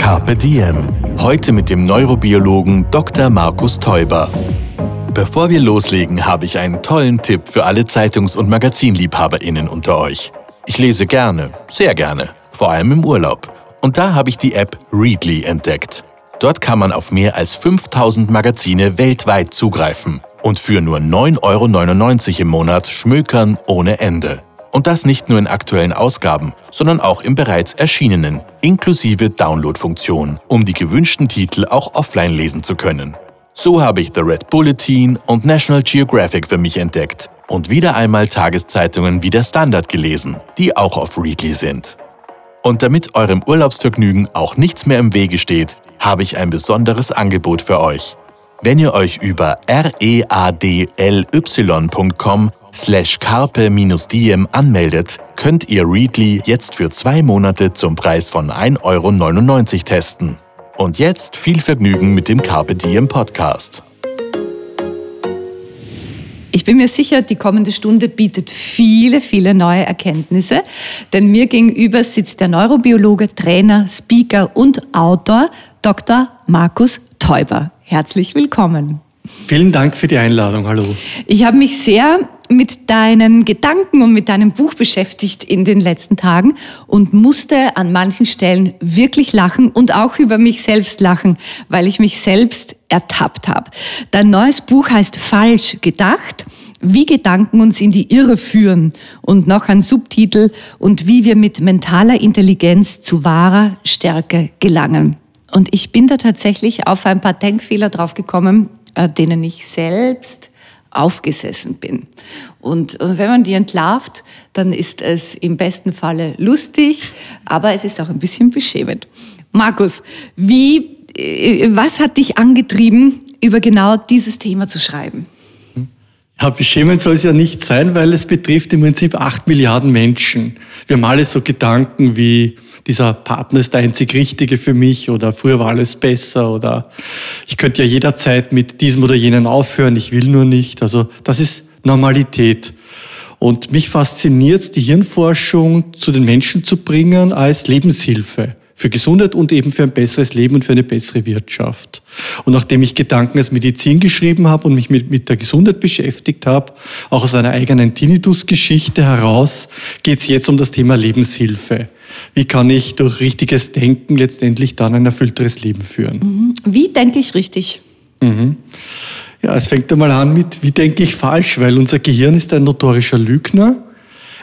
Carpe Diem. Heute mit dem Neurobiologen Dr. Markus Teuber. Bevor wir loslegen, habe ich einen tollen Tipp für alle Zeitungs- und Magazinliebhaberinnen unter euch. Ich lese gerne, sehr gerne, vor allem im Urlaub. Und da habe ich die App Readly entdeckt. Dort kann man auf mehr als 5000 Magazine weltweit zugreifen und für nur 9,99 Euro im Monat schmökern ohne Ende. Und das nicht nur in aktuellen Ausgaben, sondern auch im bereits erschienenen, inklusive Download-Funktion, um die gewünschten Titel auch offline lesen zu können. So habe ich The Red Bulletin und National Geographic für mich entdeckt und wieder einmal Tageszeitungen wie der Standard gelesen, die auch auf Readly sind. Und damit eurem Urlaubsvergnügen auch nichts mehr im Wege steht, habe ich ein besonderes Angebot für euch. Wenn ihr euch über readly.com slash carpe-diem anmeldet, könnt ihr Readly jetzt für zwei Monate zum Preis von 1,99 Euro testen. Und jetzt viel Vergnügen mit dem Carpe Diem Podcast. Ich bin mir sicher, die kommende Stunde bietet viele, viele neue Erkenntnisse, denn mir gegenüber sitzt der Neurobiologe, Trainer, Speaker und Autor Dr. Markus Teuber. Herzlich willkommen. Vielen Dank für die Einladung. Hallo. Ich habe mich sehr mit deinen Gedanken und mit deinem Buch beschäftigt in den letzten Tagen und musste an manchen Stellen wirklich lachen und auch über mich selbst lachen, weil ich mich selbst ertappt habe. Dein neues Buch heißt Falsch gedacht wie Gedanken uns in die Irre führen und noch ein Subtitel und wie wir mit mentaler Intelligenz zu wahrer Stärke gelangen. Und ich bin da tatsächlich auf ein paar Denkfehler draufgekommen, denen ich selbst aufgesessen bin. Und äh, wenn man die entlarvt, dann ist es im besten Falle lustig, aber es ist auch ein bisschen beschämend. Markus, wie, äh, was hat dich angetrieben, über genau dieses Thema zu schreiben? Ja, beschämend soll es ja nicht sein, weil es betrifft im Prinzip acht Milliarden Menschen. Wir haben alle so Gedanken wie, dieser Partner ist der einzig Richtige für mich oder früher war alles besser oder ich könnte ja jederzeit mit diesem oder jenen aufhören, ich will nur nicht. Also das ist Normalität. Und mich fasziniert die Hirnforschung zu den Menschen zu bringen als Lebenshilfe für Gesundheit und eben für ein besseres Leben und für eine bessere Wirtschaft. Und nachdem ich Gedanken als Medizin geschrieben habe und mich mit, mit der Gesundheit beschäftigt habe, auch aus einer eigenen Tinnitus-Geschichte heraus, geht es jetzt um das Thema Lebenshilfe. Wie kann ich durch richtiges Denken letztendlich dann ein erfüllteres Leben führen? Mhm. Wie denke ich richtig? Mhm. Ja, es fängt einmal an mit, wie denke ich falsch, weil unser Gehirn ist ein notorischer Lügner.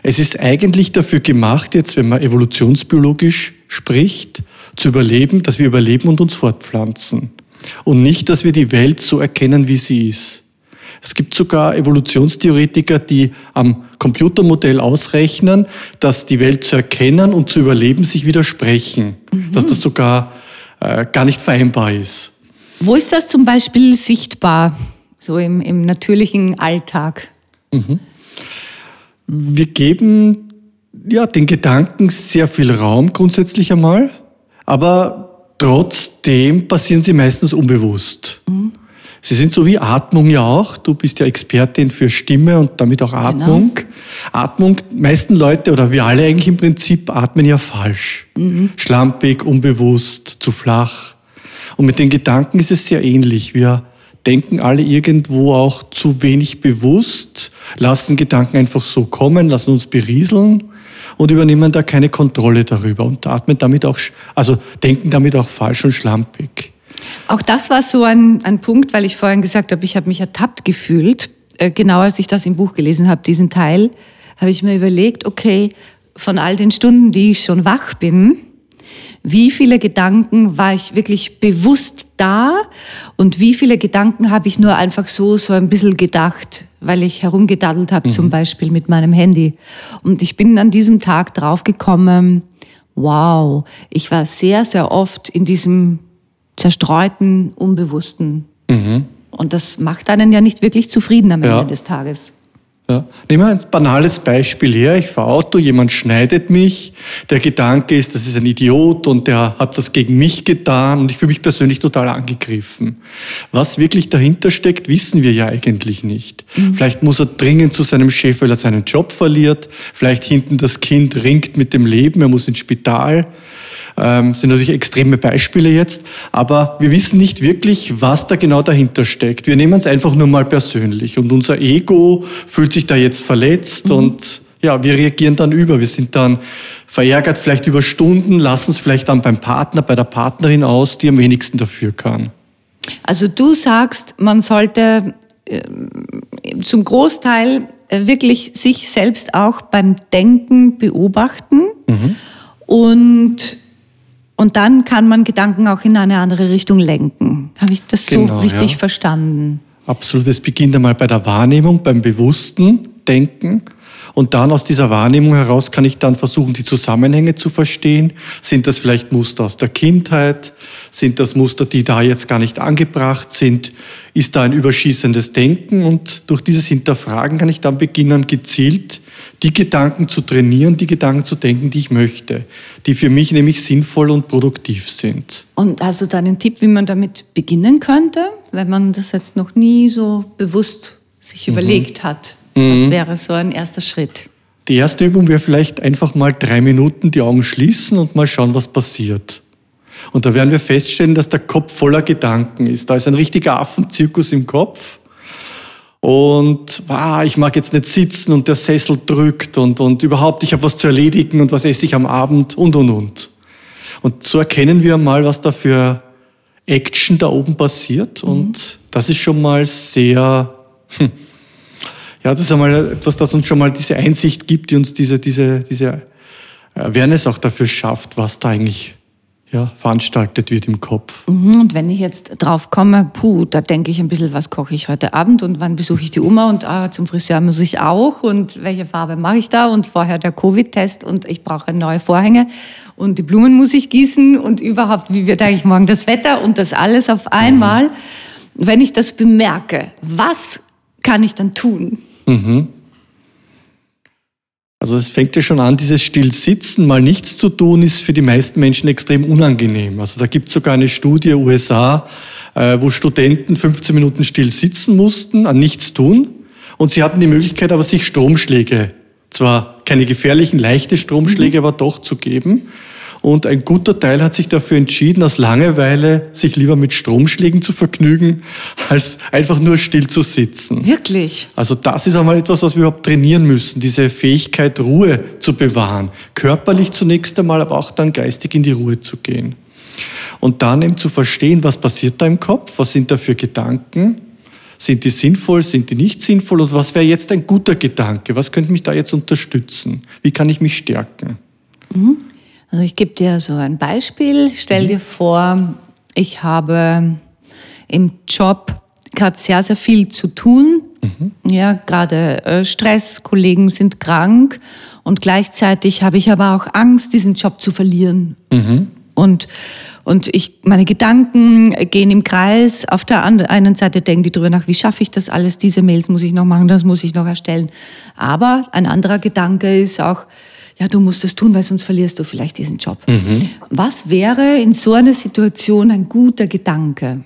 Es ist eigentlich dafür gemacht, jetzt, wenn man evolutionsbiologisch spricht, zu überleben, dass wir überleben und uns fortpflanzen. Und nicht, dass wir die Welt so erkennen, wie sie ist. Es gibt sogar Evolutionstheoretiker, die am Computermodell ausrechnen, dass die Welt zu erkennen und zu überleben sich widersprechen. Mhm. Dass das sogar äh, gar nicht vereinbar ist. Wo ist das zum Beispiel sichtbar, so im, im natürlichen Alltag? Mhm. Wir geben ja, den Gedanken sehr viel Raum grundsätzlich einmal, aber trotzdem passieren sie meistens unbewusst. Mhm. Sie sind so wie Atmung ja auch. Du bist ja Expertin für Stimme und damit auch Atmung. Genau. Atmung, meisten Leute oder wir alle eigentlich im Prinzip atmen ja falsch. Mhm. Schlampig, unbewusst, zu flach. Und mit den Gedanken ist es sehr ähnlich. Wir denken alle irgendwo auch zu wenig bewusst, lassen Gedanken einfach so kommen, lassen uns berieseln und übernehmen da keine Kontrolle darüber und atmen damit auch, also denken damit auch falsch und schlampig. Auch das war so ein, ein Punkt, weil ich vorhin gesagt habe, ich habe mich ertappt gefühlt. Äh, genau als ich das im Buch gelesen habe, diesen Teil, habe ich mir überlegt, okay, von all den Stunden, die ich schon wach bin, wie viele Gedanken war ich wirklich bewusst da und wie viele Gedanken habe ich nur einfach so, so ein bisschen gedacht, weil ich herumgedaddelt habe, mhm. zum Beispiel mit meinem Handy. Und ich bin an diesem Tag draufgekommen, wow, ich war sehr, sehr oft in diesem zerstreuten, unbewussten. Und das macht einen ja nicht wirklich zufrieden am Ja. Ende des Tages. Ja. Nehmen wir ein banales Beispiel her. Ich fahre Auto, jemand schneidet mich. Der Gedanke ist, das ist ein Idiot und der hat das gegen mich getan und ich fühle mich persönlich total angegriffen. Was wirklich dahinter steckt, wissen wir ja eigentlich nicht. Vielleicht muss er dringend zu seinem Chef, weil er seinen Job verliert. Vielleicht hinten das Kind ringt mit dem Leben, er muss ins Spital. Ähm, sind natürlich extreme Beispiele jetzt, aber wir wissen nicht wirklich, was da genau dahinter steckt. Wir nehmen es einfach nur mal persönlich und unser Ego fühlt sich da jetzt verletzt und ja, wir reagieren dann über. Wir sind dann verärgert vielleicht über Stunden, lassen es vielleicht dann beim Partner, bei der Partnerin aus, die am wenigsten dafür kann. Also du sagst, man sollte äh, zum Großteil äh, wirklich sich selbst auch beim Denken beobachten und, und dann kann man Gedanken auch in eine andere Richtung lenken. Habe ich das so Genau, richtig ja. verstanden? Absolut. Es beginnt einmal bei der Wahrnehmung, beim bewussten Denken. Und dann aus dieser Wahrnehmung heraus kann ich dann versuchen, die Zusammenhänge zu verstehen. Sind das vielleicht Muster aus der Kindheit? Sind das Muster, die da jetzt gar nicht angebracht sind? Ist da ein überschießendes Denken? Und durch dieses Hinterfragen kann ich dann beginnen, gezielt die Gedanken zu trainieren, die Gedanken zu denken, die ich möchte, die für mich nämlich sinnvoll und produktiv sind. Und hast du da einen Tipp, wie man damit beginnen könnte, wenn man das jetzt noch nie so bewusst sich überlegt hat? Was wäre so ein erster Schritt? Die erste Übung wäre vielleicht einfach mal drei Minuten die Augen schließen und mal schauen, was passiert. Und da werden wir feststellen, dass der Kopf voller Gedanken ist. Da ist ein richtiger Affenzirkus im Kopf. Und ah, ich mag jetzt nicht sitzen und der Sessel drückt und, und überhaupt, ich habe was zu erledigen und was esse ich am Abend und, und, und. Und so erkennen wir mal, was da für Action da oben passiert. Und das ist schon mal sehr, hm, ja, das ist einmal etwas, das uns schon mal diese Einsicht gibt, die uns diese, diese, diese Awareness auch dafür schafft, was da eigentlich ja, veranstaltet wird im Kopf. Mhm, Und wenn ich jetzt drauf komme, puh, da denke ich ein bisschen, was koche ich heute Abend und wann besuche ich die Oma und ah, zum Friseur muss ich auch und welche Farbe mache ich da und vorher der Covid-Test und ich brauche neue Vorhänge und die Blumen muss ich gießen und überhaupt, wie wird eigentlich morgen das Wetter und das alles auf einmal. Wenn ich das bemerke, was kann ich dann tun? Also es fängt ja schon an, dieses Stillsitzen, mal nichts zu tun, ist für die meisten Menschen extrem unangenehm. Also da gibt es sogar eine Studie USA, äh, wo Studenten 15 Minuten still sitzen mussten, an nichts tun. Und sie hatten die Möglichkeit aber, sich Stromschläge, zwar keine gefährlichen, leichte Stromschläge, aber doch zu geben. Und ein guter Teil hat sich dafür entschieden, aus Langeweile sich lieber mit Stromschlägen zu vergnügen, als einfach nur still zu sitzen. Wirklich? Also das ist einmal etwas, was wir überhaupt trainieren müssen, diese Fähigkeit, Ruhe zu bewahren. Körperlich zunächst einmal, aber auch dann geistig in die Ruhe zu gehen. Und dann eben zu verstehen, was passiert da im Kopf, was sind da für Gedanken, sind die sinnvoll, sind die nicht sinnvoll und was wäre jetzt ein guter Gedanke, was könnte mich da jetzt unterstützen, wie kann ich mich stärken. Also ich gebe dir so ein Beispiel. Stell dir vor, ich habe im Job gerade sehr, sehr viel zu tun. Ja, gerade äh, Stress, Kollegen sind krank und gleichzeitig habe ich aber auch Angst, diesen Job zu verlieren. Und, und ich, meine Gedanken gehen im Kreis. Auf der anderen einen Seite denken die drüber nach, wie schaffe ich das alles? Diese Mails muss ich noch machen, das muss ich noch erstellen. Aber ein anderer Gedanke ist auch, ja, du musst das tun, weil sonst verlierst du vielleicht diesen Job. Was wäre in so einer Situation ein guter Gedanke?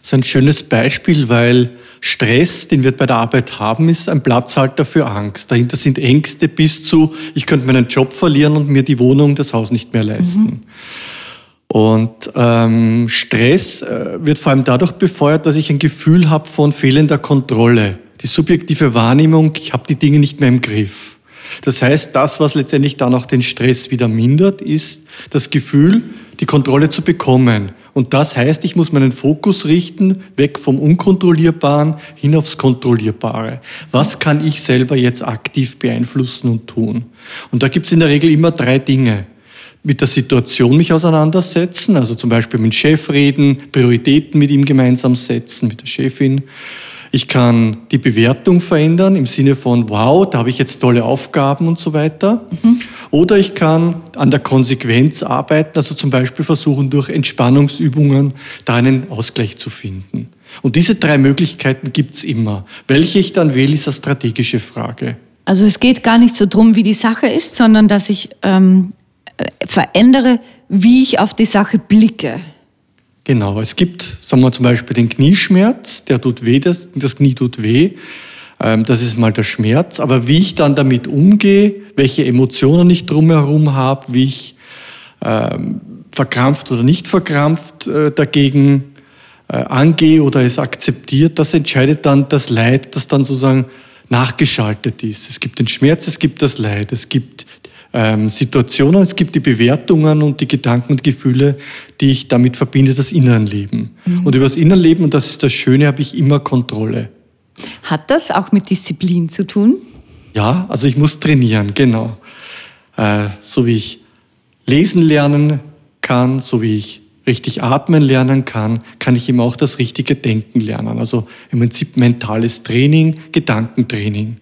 Das ist ein schönes Beispiel, weil Stress, den wir bei der Arbeit haben, ist ein Platzhalter für Angst. Dahinter sind Ängste bis zu, ich könnte meinen Job verlieren und mir die Wohnung, das Haus nicht mehr leisten. Und ähm, Stress äh, wird vor allem dadurch befeuert, dass ich ein Gefühl habe von fehlender Kontrolle. Die subjektive Wahrnehmung, ich habe die Dinge nicht mehr im Griff. Das heißt, das, was letztendlich dann auch den Stress wieder mindert, ist das Gefühl, die Kontrolle zu bekommen. Und das heißt, ich muss meinen Fokus richten, weg vom Unkontrollierbaren hin aufs Kontrollierbare. Was kann ich selber jetzt aktiv beeinflussen und tun? Und da gibt es in der Regel immer drei Dinge. Mit der Situation mich auseinandersetzen, also zum Beispiel mit dem Chef reden, Prioritäten mit ihm gemeinsam setzen, mit der Chefin. Ich kann die Bewertung verändern im Sinne von, wow, da habe ich jetzt tolle Aufgaben und so weiter. Mhm. Oder ich kann an der Konsequenz arbeiten, also zum Beispiel versuchen, durch Entspannungsübungen da einen Ausgleich zu finden. Und diese drei Möglichkeiten gibt's immer. Welche ich dann wähle, ist eine strategische Frage. Also es geht gar nicht so drum, wie die Sache ist, sondern dass ich ähm, äh, verändere, wie ich auf die Sache blicke. Genau, es gibt, sagen wir zum Beispiel den Knieschmerz, der tut weh, das, das Knie tut weh. Ähm, das ist mal der Schmerz. Aber wie ich dann damit umgehe, welche Emotionen ich drumherum habe, wie ich ähm, verkrampft oder nicht verkrampft äh, dagegen äh, angehe oder es akzeptiert, das entscheidet dann das Leid, das dann sozusagen nachgeschaltet ist. Es gibt den Schmerz, es gibt das Leid, es gibt ähm, Situationen, es gibt die Bewertungen und die Gedanken und Gefühle, die ich damit verbinde, das Innenleben. Mhm. Und über das Innenleben, und das ist das Schöne, habe ich immer Kontrolle. Hat das auch mit Disziplin zu tun? Ja, also ich muss trainieren, genau. Äh, so wie ich lesen lernen kann, so wie ich richtig atmen lernen kann, kann ich eben auch das richtige Denken lernen. Also im Prinzip mentales Training, Gedankentraining.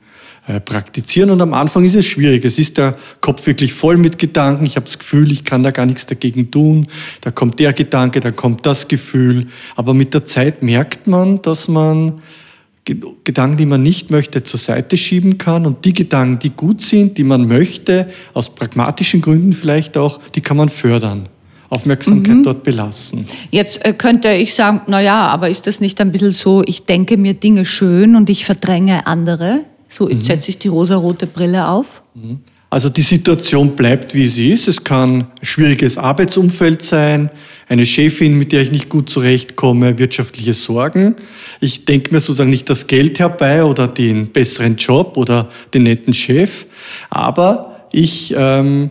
Äh, praktizieren. Und am Anfang ist es schwierig. Es ist der Kopf wirklich voll mit Gedanken. Ich habe das Gefühl, ich kann da gar nichts dagegen tun. Da kommt der Gedanke, dann kommt das Gefühl. Aber mit der Zeit merkt man, dass man Gedanken, die man nicht möchte, zur Seite schieben kann. Und die Gedanken, die gut sind, die man möchte, aus pragmatischen Gründen vielleicht auch, die kann man fördern. Aufmerksamkeit mhm. dort belassen. Jetzt äh, könnte ich sagen, na ja, aber ist das nicht ein bisschen so, ich denke mir Dinge schön und ich verdränge andere? So, jetzt mhm. setze ich die rosarote Brille auf. Mhm. Also die Situation bleibt, wie sie ist. Es kann ein schwieriges Arbeitsumfeld sein, eine Chefin, mit der ich nicht gut zurechtkomme, wirtschaftliche Sorgen. Ich denke mir sozusagen nicht das Geld herbei oder den besseren Job oder den netten Chef, aber ich ähm,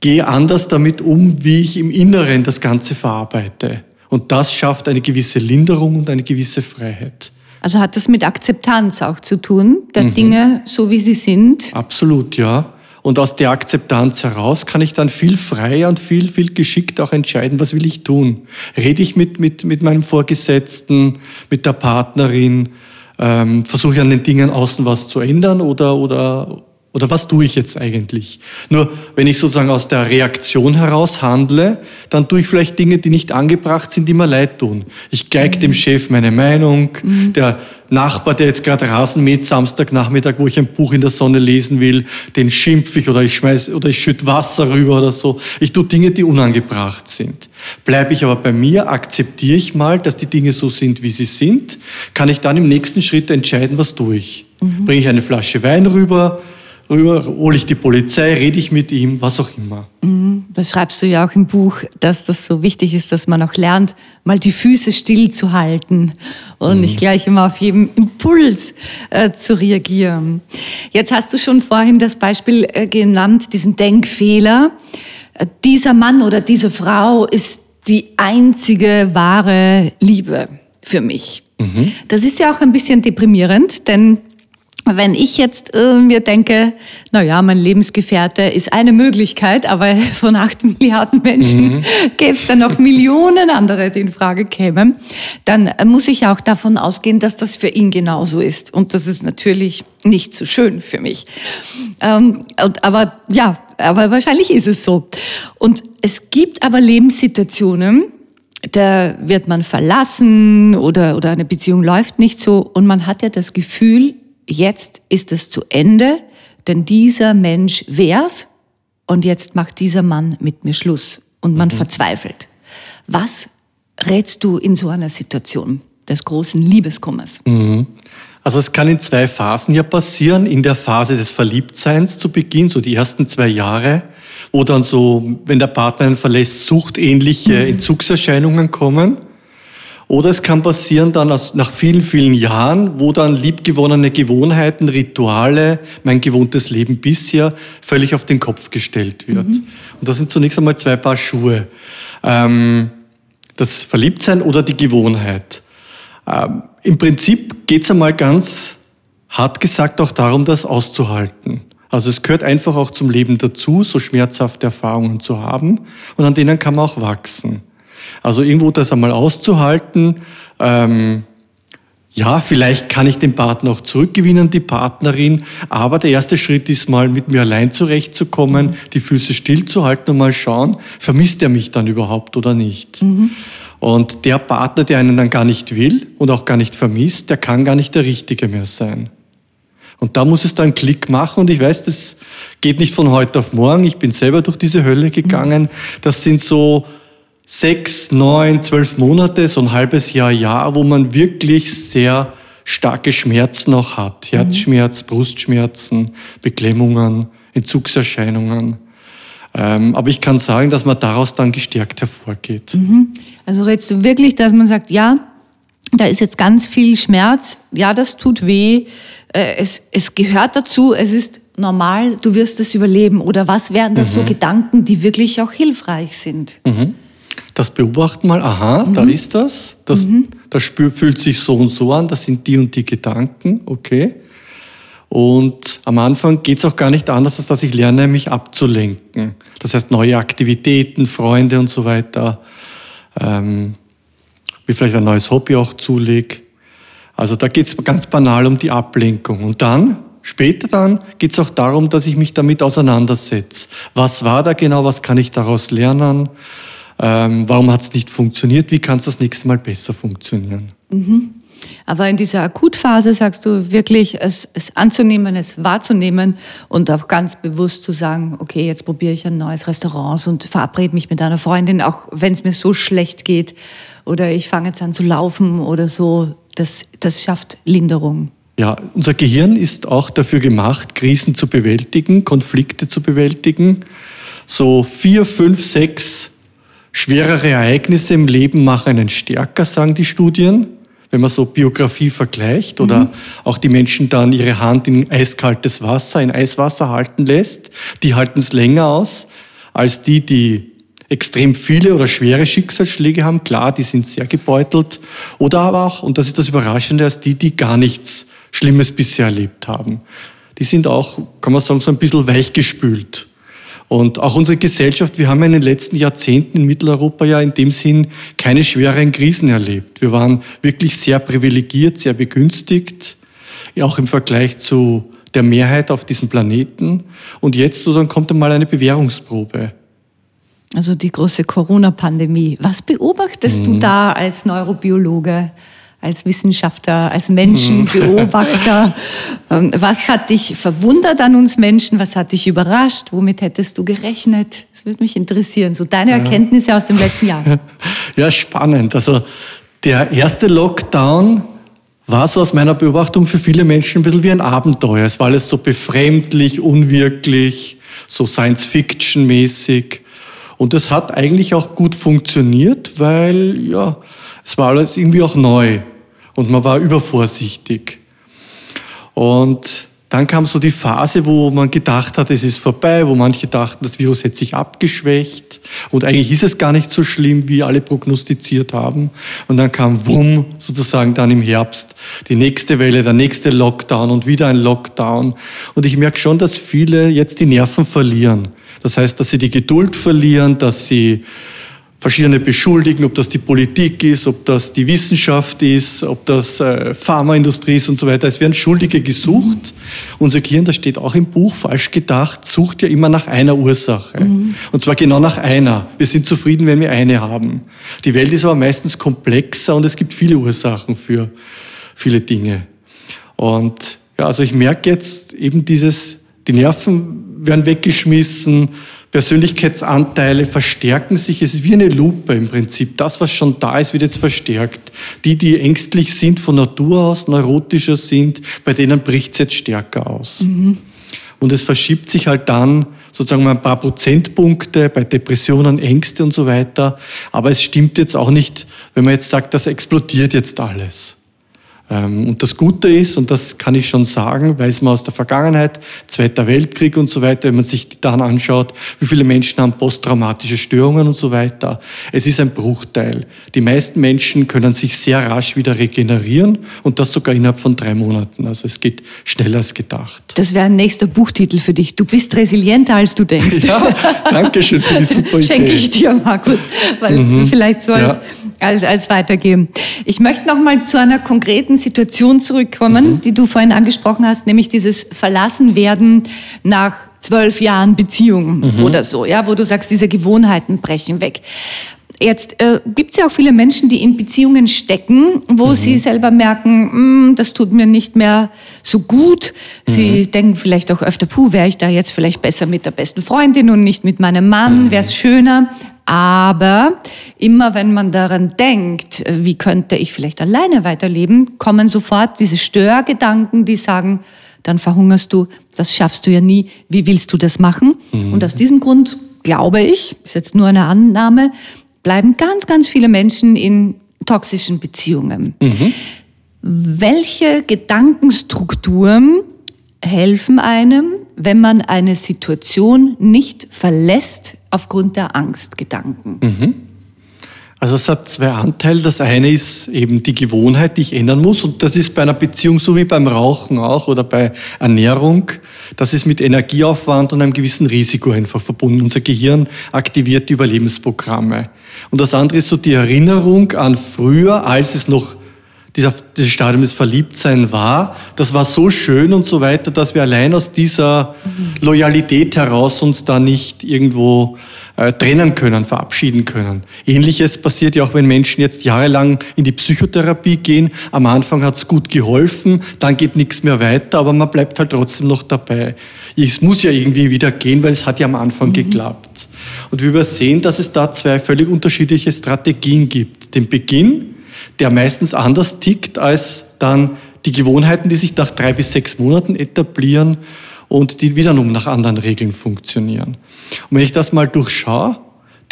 gehe anders damit um, wie ich im Inneren das Ganze verarbeite. Und das schafft eine gewisse Linderung und eine gewisse Freiheit. Also hat das mit Akzeptanz auch zu tun, der mhm. Dinge so wie sie sind? Absolut, ja. Und aus der Akzeptanz heraus kann ich dann viel freier und viel, viel geschickt auch entscheiden, was will ich tun. Rede ich mit, mit, mit meinem Vorgesetzten, mit der Partnerin, ähm, versuche ich an den Dingen außen was zu ändern oder, oder, oder was tue ich jetzt eigentlich? Nur wenn ich sozusagen aus der Reaktion heraus handle, dann tue ich vielleicht Dinge, die nicht angebracht sind, die mir leid tun. Ich geige mhm. dem Chef meine Meinung. Mhm. Der Nachbar, der jetzt gerade Rasen mäht, Samstagnachmittag, wo ich ein Buch in der Sonne lesen will, den schimpfe ich oder ich schmeiß oder ich schütte Wasser rüber oder so. Ich tue Dinge, die unangebracht sind. Bleibe ich aber bei mir, akzeptiere ich mal, dass die Dinge so sind, wie sie sind, kann ich dann im nächsten Schritt entscheiden, was tue ich. Mhm. Bringe ich eine Flasche Wein rüber, rüber, hole ich die Polizei, rede ich mit ihm, was auch immer. Mhm. Das schreibst du ja auch im Buch, dass das so wichtig ist, dass man auch lernt, mal die Füße still zu halten und mhm. nicht gleich immer auf jeden Impuls äh, zu reagieren. Jetzt hast du schon vorhin das Beispiel äh, genannt, diesen Denkfehler. Äh, dieser Mann oder diese Frau ist die einzige wahre Liebe für mich. Mhm. Das ist ja auch ein bisschen deprimierend, denn wenn ich jetzt äh, mir denke, na ja, mein Lebensgefährte ist eine Möglichkeit, aber von acht Milliarden Menschen mhm. gäbe es dann noch Millionen andere, die in Frage kämen, dann muss ich auch davon ausgehen, dass das für ihn genauso ist. Und das ist natürlich nicht so schön für mich. Ähm, aber ja, aber wahrscheinlich ist es so. Und es gibt aber Lebenssituationen, da wird man verlassen oder, oder eine Beziehung läuft nicht so und man hat ja das Gefühl, jetzt ist es zu Ende, denn dieser Mensch wär's und jetzt macht dieser Mann mit mir Schluss und man mhm. verzweifelt. Was rätst du in so einer Situation des großen Liebeskummers? Mhm. Also es kann in zwei Phasen ja passieren. In der Phase des Verliebtseins zu Beginn, so die ersten zwei Jahre, wo dann so, wenn der Partner einen verlässt, suchtähnliche mhm. Entzugserscheinungen kommen. Oder es kann passieren dann nach vielen, vielen Jahren, wo dann liebgewonnene Gewohnheiten, Rituale, mein gewohntes Leben bisher völlig auf den Kopf gestellt wird. Mhm. Und das sind zunächst einmal zwei Paar Schuhe. Ähm, das Verliebtsein oder die Gewohnheit. Ähm, Im Prinzip geht es einmal ganz hart gesagt auch darum, das auszuhalten. Also es gehört einfach auch zum Leben dazu, so schmerzhafte Erfahrungen zu haben und an denen kann man auch wachsen. Also irgendwo das einmal auszuhalten, ähm, Ja, vielleicht kann ich den Partner auch zurückgewinnen, die Partnerin, aber der erste Schritt ist mal, mit mir allein zurechtzukommen, die Füße stillzuhalten und mal schauen, vermisst er mich dann überhaupt oder nicht. Mhm. Und der Partner, der einen dann gar nicht will und auch gar nicht vermisst, der kann gar nicht der Richtige mehr sein. Und da muss es dann Klick machen und ich weiß, das geht nicht von heute auf morgen. Ich bin selber durch diese Hölle gegangen. Das sind so sechs, neun, zwölf Monate, so ein halbes Jahr, Jahr, wo man wirklich sehr starke Schmerzen auch hat. Herzschmerz, Brustschmerzen, Beklemmungen, Entzugserscheinungen. Ähm, aber ich kann sagen, dass man daraus dann gestärkt hervorgeht. Mhm. Also redest du wirklich, dass man sagt, ja, da ist jetzt ganz viel Schmerz, ja, das tut weh, äh, es, es gehört dazu, es ist normal, du wirst es überleben. Oder was wären das mhm. so Gedanken, die wirklich auch hilfreich sind? Mhm. Das beobachten mal, aha, mhm. da ist das, das, mhm. das spür, fühlt sich so und so an, das sind die und die Gedanken, okay. Und am Anfang geht es auch gar nicht anders, als dass ich lerne, mich abzulenken. Das heißt, neue Aktivitäten, Freunde und so weiter. Ähm, wie vielleicht ein neues Hobby auch zulege. Also da geht es ganz banal um die Ablenkung. Und dann, später dann, geht es auch darum, dass ich mich damit auseinandersetze. Was war da genau? Was kann ich daraus lernen? Ähm, warum hat es nicht funktioniert? Wie kann es das nächste Mal besser funktionieren? Mhm. Aber in dieser Akutphase sagst du wirklich, es, es anzunehmen, es wahrzunehmen und auch ganz bewusst zu sagen, okay, jetzt probiere ich ein neues Restaurant und verabrede mich mit einer Freundin, auch wenn es mir so schlecht geht oder ich fange jetzt an zu laufen oder so. Das, das schafft Linderung. Ja, unser Gehirn ist auch dafür gemacht, Krisen zu bewältigen, Konflikte zu bewältigen. So vier, fünf, sechs schwerere Ereignisse im Leben machen einen stärker, sagen die Studien wenn man so Biografie vergleicht oder mhm. auch die Menschen dann ihre Hand in eiskaltes Wasser, in Eiswasser halten lässt, die halten es länger aus als die, die extrem viele oder schwere Schicksalsschläge haben. Klar, die sind sehr gebeutelt. Oder aber auch, und das ist das Überraschende, als die, die gar nichts Schlimmes bisher erlebt haben. Die sind auch, kann man sagen, so ein bisschen weichgespült. Und auch unsere Gesellschaft, wir haben in den letzten Jahrzehnten in Mitteleuropa ja in dem Sinn keine schweren Krisen erlebt. Wir waren wirklich sehr privilegiert, sehr begünstigt, auch im Vergleich zu der Mehrheit auf diesem Planeten. Und jetzt sozusagen kommt einmal eine Bewährungsprobe. Also die große Corona-Pandemie. Was beobachtest mhm. du da als Neurobiologe? Als Wissenschaftler, als Menschenbeobachter. Ähm, was hat dich verwundert an uns Menschen? Was hat dich überrascht? Womit hättest du gerechnet? Das würde mich interessieren. So deine Erkenntnisse aus dem letzten Jahr. Ja, spannend. Also der erste Lockdown war so aus meiner Beobachtung für viele Menschen ein bisschen wie ein Abenteuer. Es war alles so befremdlich, unwirklich, so Science-Fiction-mäßig. Und es hat eigentlich auch gut funktioniert, weil ja, es war alles irgendwie auch neu und man war übervorsichtig. Und dann kam so die Phase, wo man gedacht hat, es ist vorbei, wo manche dachten, das Virus hätte sich abgeschwächt und eigentlich ist es gar nicht so schlimm, wie alle prognostiziert haben. Und dann kam Wumm, sozusagen dann im Herbst, die nächste Welle, der nächste Lockdown und wieder ein Lockdown. Und ich merke schon, dass viele jetzt die Nerven verlieren. Das heißt, dass sie die Geduld verlieren, dass sie verschiedene beschuldigen, ob das die Politik ist, ob das die Wissenschaft ist, ob das äh, Pharmaindustrie ist und so weiter. Es werden Schuldige gesucht. Unser Gehirn, das steht auch im Buch, falsch gedacht, sucht ja immer nach einer Ursache. Mhm. Und zwar genau nach einer. Wir sind zufrieden, wenn wir eine haben. Die Welt ist aber meistens komplexer und es gibt viele Ursachen für viele Dinge. Und ja, also ich merke jetzt eben dieses, die Nerven werden weggeschmissen, Persönlichkeitsanteile verstärken sich. Es ist wie eine Lupe im Prinzip. Das, was schon da ist, wird jetzt verstärkt. Die, die ängstlich sind von Natur aus, neurotischer sind, bei denen bricht es jetzt stärker aus. Mhm. Und es verschiebt sich halt dann sozusagen mal ein paar Prozentpunkte bei Depressionen, Ängste und so weiter. Aber es stimmt jetzt auch nicht, wenn man jetzt sagt, das explodiert jetzt alles. Ähm, und das Gute ist, und das kann ich schon sagen, weiß man aus der Vergangenheit, Zweiter Weltkrieg und so weiter, wenn man sich dann anschaut, wie viele Menschen haben posttraumatische Störungen und so weiter. Es ist ein Bruchteil. Die meisten Menschen können sich sehr rasch wieder regenerieren und das sogar innerhalb von drei Monaten. Also es geht schneller als gedacht. Das wäre ein nächster Buchtitel für dich. Du bist resilienter, als du denkst. Ja, danke schön für die super Idee. Schenke ich dir, Markus. Weil mhm. vielleicht so als, ja. Als, als weitergeben. Ich möchte noch mal zu einer konkreten Situation zurückkommen, mhm. die du vorhin angesprochen hast, nämlich dieses Verlassenwerden nach zwölf Jahren Beziehung mhm. oder so, ja, wo du sagst, diese Gewohnheiten brechen weg. Jetzt äh, gibt es ja auch viele Menschen, die in Beziehungen stecken, wo mhm. sie selber merken, mm, das tut mir nicht mehr so gut. Sie mhm. denken vielleicht auch öfter, puh, wäre ich da jetzt vielleicht besser mit der besten Freundin und nicht mit meinem Mann, mhm. wäre es schöner. Aber immer wenn man daran denkt, wie könnte ich vielleicht alleine weiterleben, kommen sofort diese Störgedanken, die sagen, dann verhungerst du, das schaffst du ja nie, wie willst du das machen? Mhm. Und aus diesem Grund glaube ich, ist jetzt nur eine Annahme, bleiben ganz, ganz viele Menschen in toxischen Beziehungen. Mhm. Welche Gedankenstrukturen helfen einem, wenn man eine Situation nicht verlässt aufgrund der Angstgedanken? Mhm. Also es hat zwei Anteile. Das eine ist eben die Gewohnheit, die ich ändern muss. Und das ist bei einer Beziehung so wie beim Rauchen auch oder bei Ernährung. Das ist mit Energieaufwand und einem gewissen Risiko einfach verbunden. Unser Gehirn aktiviert die Überlebensprogramme. Und das andere ist so die Erinnerung an früher, als es noch dieser, dieses Stadium des Verliebtsein war, das war so schön und so weiter, dass wir allein aus dieser Loyalität heraus uns da nicht irgendwo äh, trennen können, verabschieden können. Ähnliches passiert ja auch, wenn Menschen jetzt jahrelang in die Psychotherapie gehen. Am Anfang hat's gut geholfen, dann geht nichts mehr weiter, aber man bleibt halt trotzdem noch dabei. Es muss ja irgendwie wieder gehen, weil es hat ja am Anfang mhm. geklappt. Und wir übersehen, dass es da zwei völlig unterschiedliche Strategien gibt. Den Beginn, der meistens anders tickt als dann die Gewohnheiten, die sich nach drei bis sechs Monaten etablieren und die wiederum nach anderen Regeln funktionieren. Und wenn ich das mal durchschaue,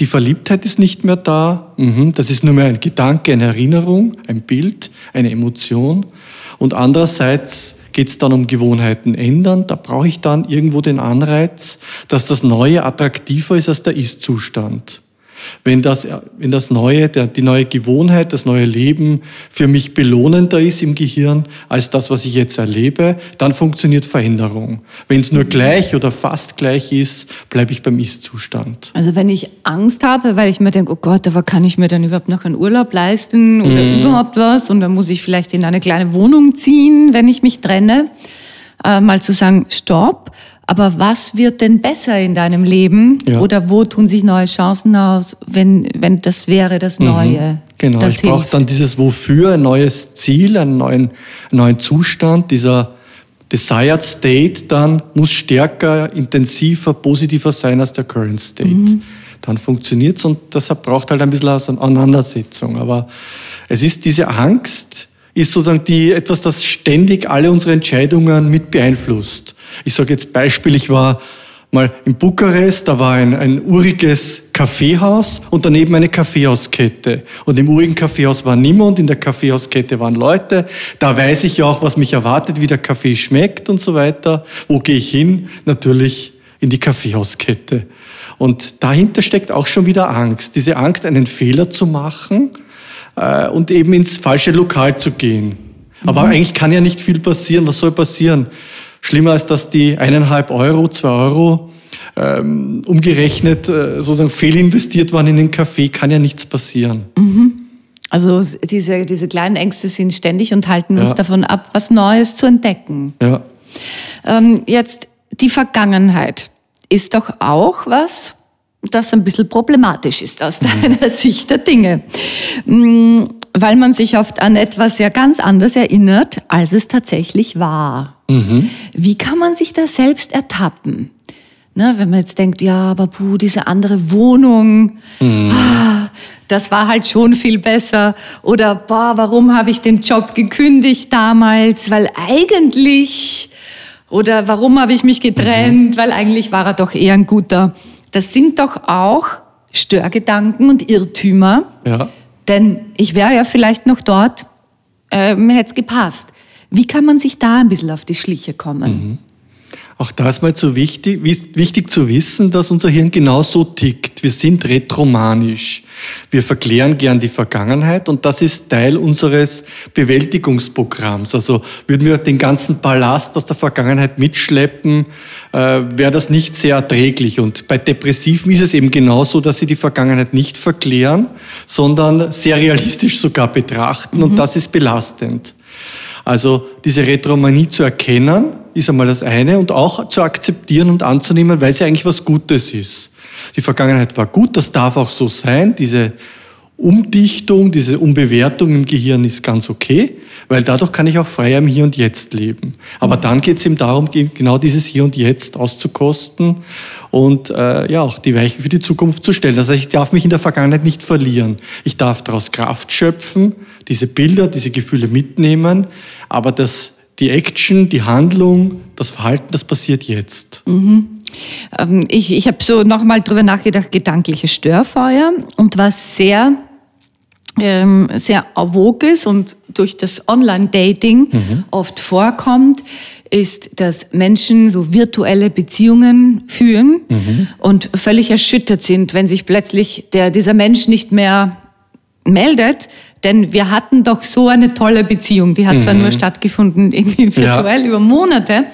die Verliebtheit ist nicht mehr da, mhm, das ist nur mehr ein Gedanke, eine Erinnerung, ein Bild, eine Emotion. Und andererseits geht es dann um Gewohnheiten ändern. Da brauche ich dann irgendwo den Anreiz, dass das Neue attraktiver ist als der Ist-Zustand. Wenn das, wenn das Neue, der, die neue Gewohnheit, das neue Leben für mich belohnender ist im Gehirn als das, was ich jetzt erlebe, dann funktioniert Veränderung. Wenn es nur gleich oder fast gleich ist, bleibe ich beim Ist-Zustand. Also wenn ich Angst habe, weil ich mir denke, oh Gott, aber kann ich mir dann überhaupt noch einen Urlaub leisten oder mm. überhaupt was? Und dann muss ich vielleicht in eine kleine Wohnung ziehen, wenn ich mich trenne. Äh, mal zu sagen, stopp aber was wird denn besser in deinem Leben? Ja. Oder wo tun sich neue Chancen aus, wenn, wenn das wäre das mhm. Neue? Mhm. Genau, das ich brauche dann dieses Wofür, ein neues Ziel, einen neuen, neuen Zustand, dieser Desired State dann muss stärker, intensiver, positiver sein als der Current State. Mhm. Dann funktioniert's und deshalb braucht halt ein bisschen Auseinandersetzung. Aber es ist diese Angst, ist sozusagen die, etwas, das ständig alle unsere Entscheidungen mit beeinflusst. Ich sage jetzt Beispiel, ich war mal in Bukarest, da war ein, ein uriges Kaffeehaus und daneben eine Kaffeehauskette. Und im urigen Kaffeehaus war niemand, in der Kaffeehauskette waren Leute. Da weiß ich ja auch, was mich erwartet, wie der Kaffee schmeckt und so weiter. Wo gehe ich hin? Natürlich in die Kaffeehauskette. Und dahinter steckt auch schon wieder Angst. Diese Angst, einen Fehler zu machen äh, und eben ins falsche Lokal zu gehen. Aber mhm. eigentlich kann ja nicht viel passieren. Was soll passieren? Schlimmer als dass die eineinhalb Euro, zwei Euro ähm, umgerechnet äh, sozusagen fehlinvestiert waren in den Kaffee, kann ja nichts passieren. Mhm. Also diese, diese kleinen Ängste sind ständig und halten ja. uns davon ab, was Neues zu entdecken. Ja. Ähm, jetzt die Vergangenheit ist doch auch was, das ein bisschen problematisch ist aus deiner Sicht der Dinge. Mm, weil man sich oft an etwas ja ganz anders erinnert, als es tatsächlich war. Mhm. Wie kann man sich da selbst ertappen? Ne, wenn man jetzt denkt, ja, aber puh, diese andere Wohnung, mhm. ah, das war halt schon viel besser. Oder, boah, warum habe ich den Job gekündigt damals? Weil eigentlich, oder warum habe ich mich getrennt? Mhm. Weil eigentlich war er doch eher ein guter das sind doch auch Störgedanken und Irrtümer. Ja. Denn ich wäre ja vielleicht noch dort, äh, mir hätte es gepasst. Wie kann man sich da ein bisschen auf die Schliche kommen? Mhm. Auch da ist mal zu wichtig, wichtig zu wissen, dass unser Hirn genauso tickt. Wir sind retromanisch. Wir verklären gern die Vergangenheit und das ist Teil unseres Bewältigungsprogramms. Also würden wir den ganzen Ballast aus der Vergangenheit mitschleppen, äh, wäre das nicht sehr erträglich. Und bei Depressiven ist es eben genauso, dass sie die Vergangenheit nicht verklären, sondern sehr realistisch sogar betrachten mhm. und das ist belastend. Also diese Retromanie zu erkennen, ist einmal das eine und auch zu akzeptieren und anzunehmen, weil sie eigentlich was Gutes ist. Die Vergangenheit war gut, das darf auch so sein. Diese Umdichtung, diese Umbewertung im Gehirn ist ganz okay, weil dadurch kann ich auch freier im Hier und Jetzt leben. Aber dann geht es eben darum, genau dieses Hier und Jetzt auszukosten und äh, ja auch die Weichen für die Zukunft zu stellen. Das heißt, ich darf mich in der Vergangenheit nicht verlieren. Ich darf daraus Kraft schöpfen, diese Bilder, diese Gefühle mitnehmen, aber das, die Action, die Handlung, das Verhalten, das passiert jetzt. Mhm. Ähm, ich ich habe so nochmal drüber nachgedacht, gedankliche Störfeuer und was sehr ähm, sehr vogue ist und durch das Online-Dating mhm. oft vorkommt, ist, dass Menschen so virtuelle Beziehungen führen mhm. und völlig erschüttert sind, wenn sich plötzlich der, dieser Mensch nicht mehr meldet, denn wir hatten doch so eine tolle Beziehung. Die hat mhm. zwar nur stattgefunden irgendwie virtuell ja. über Monate,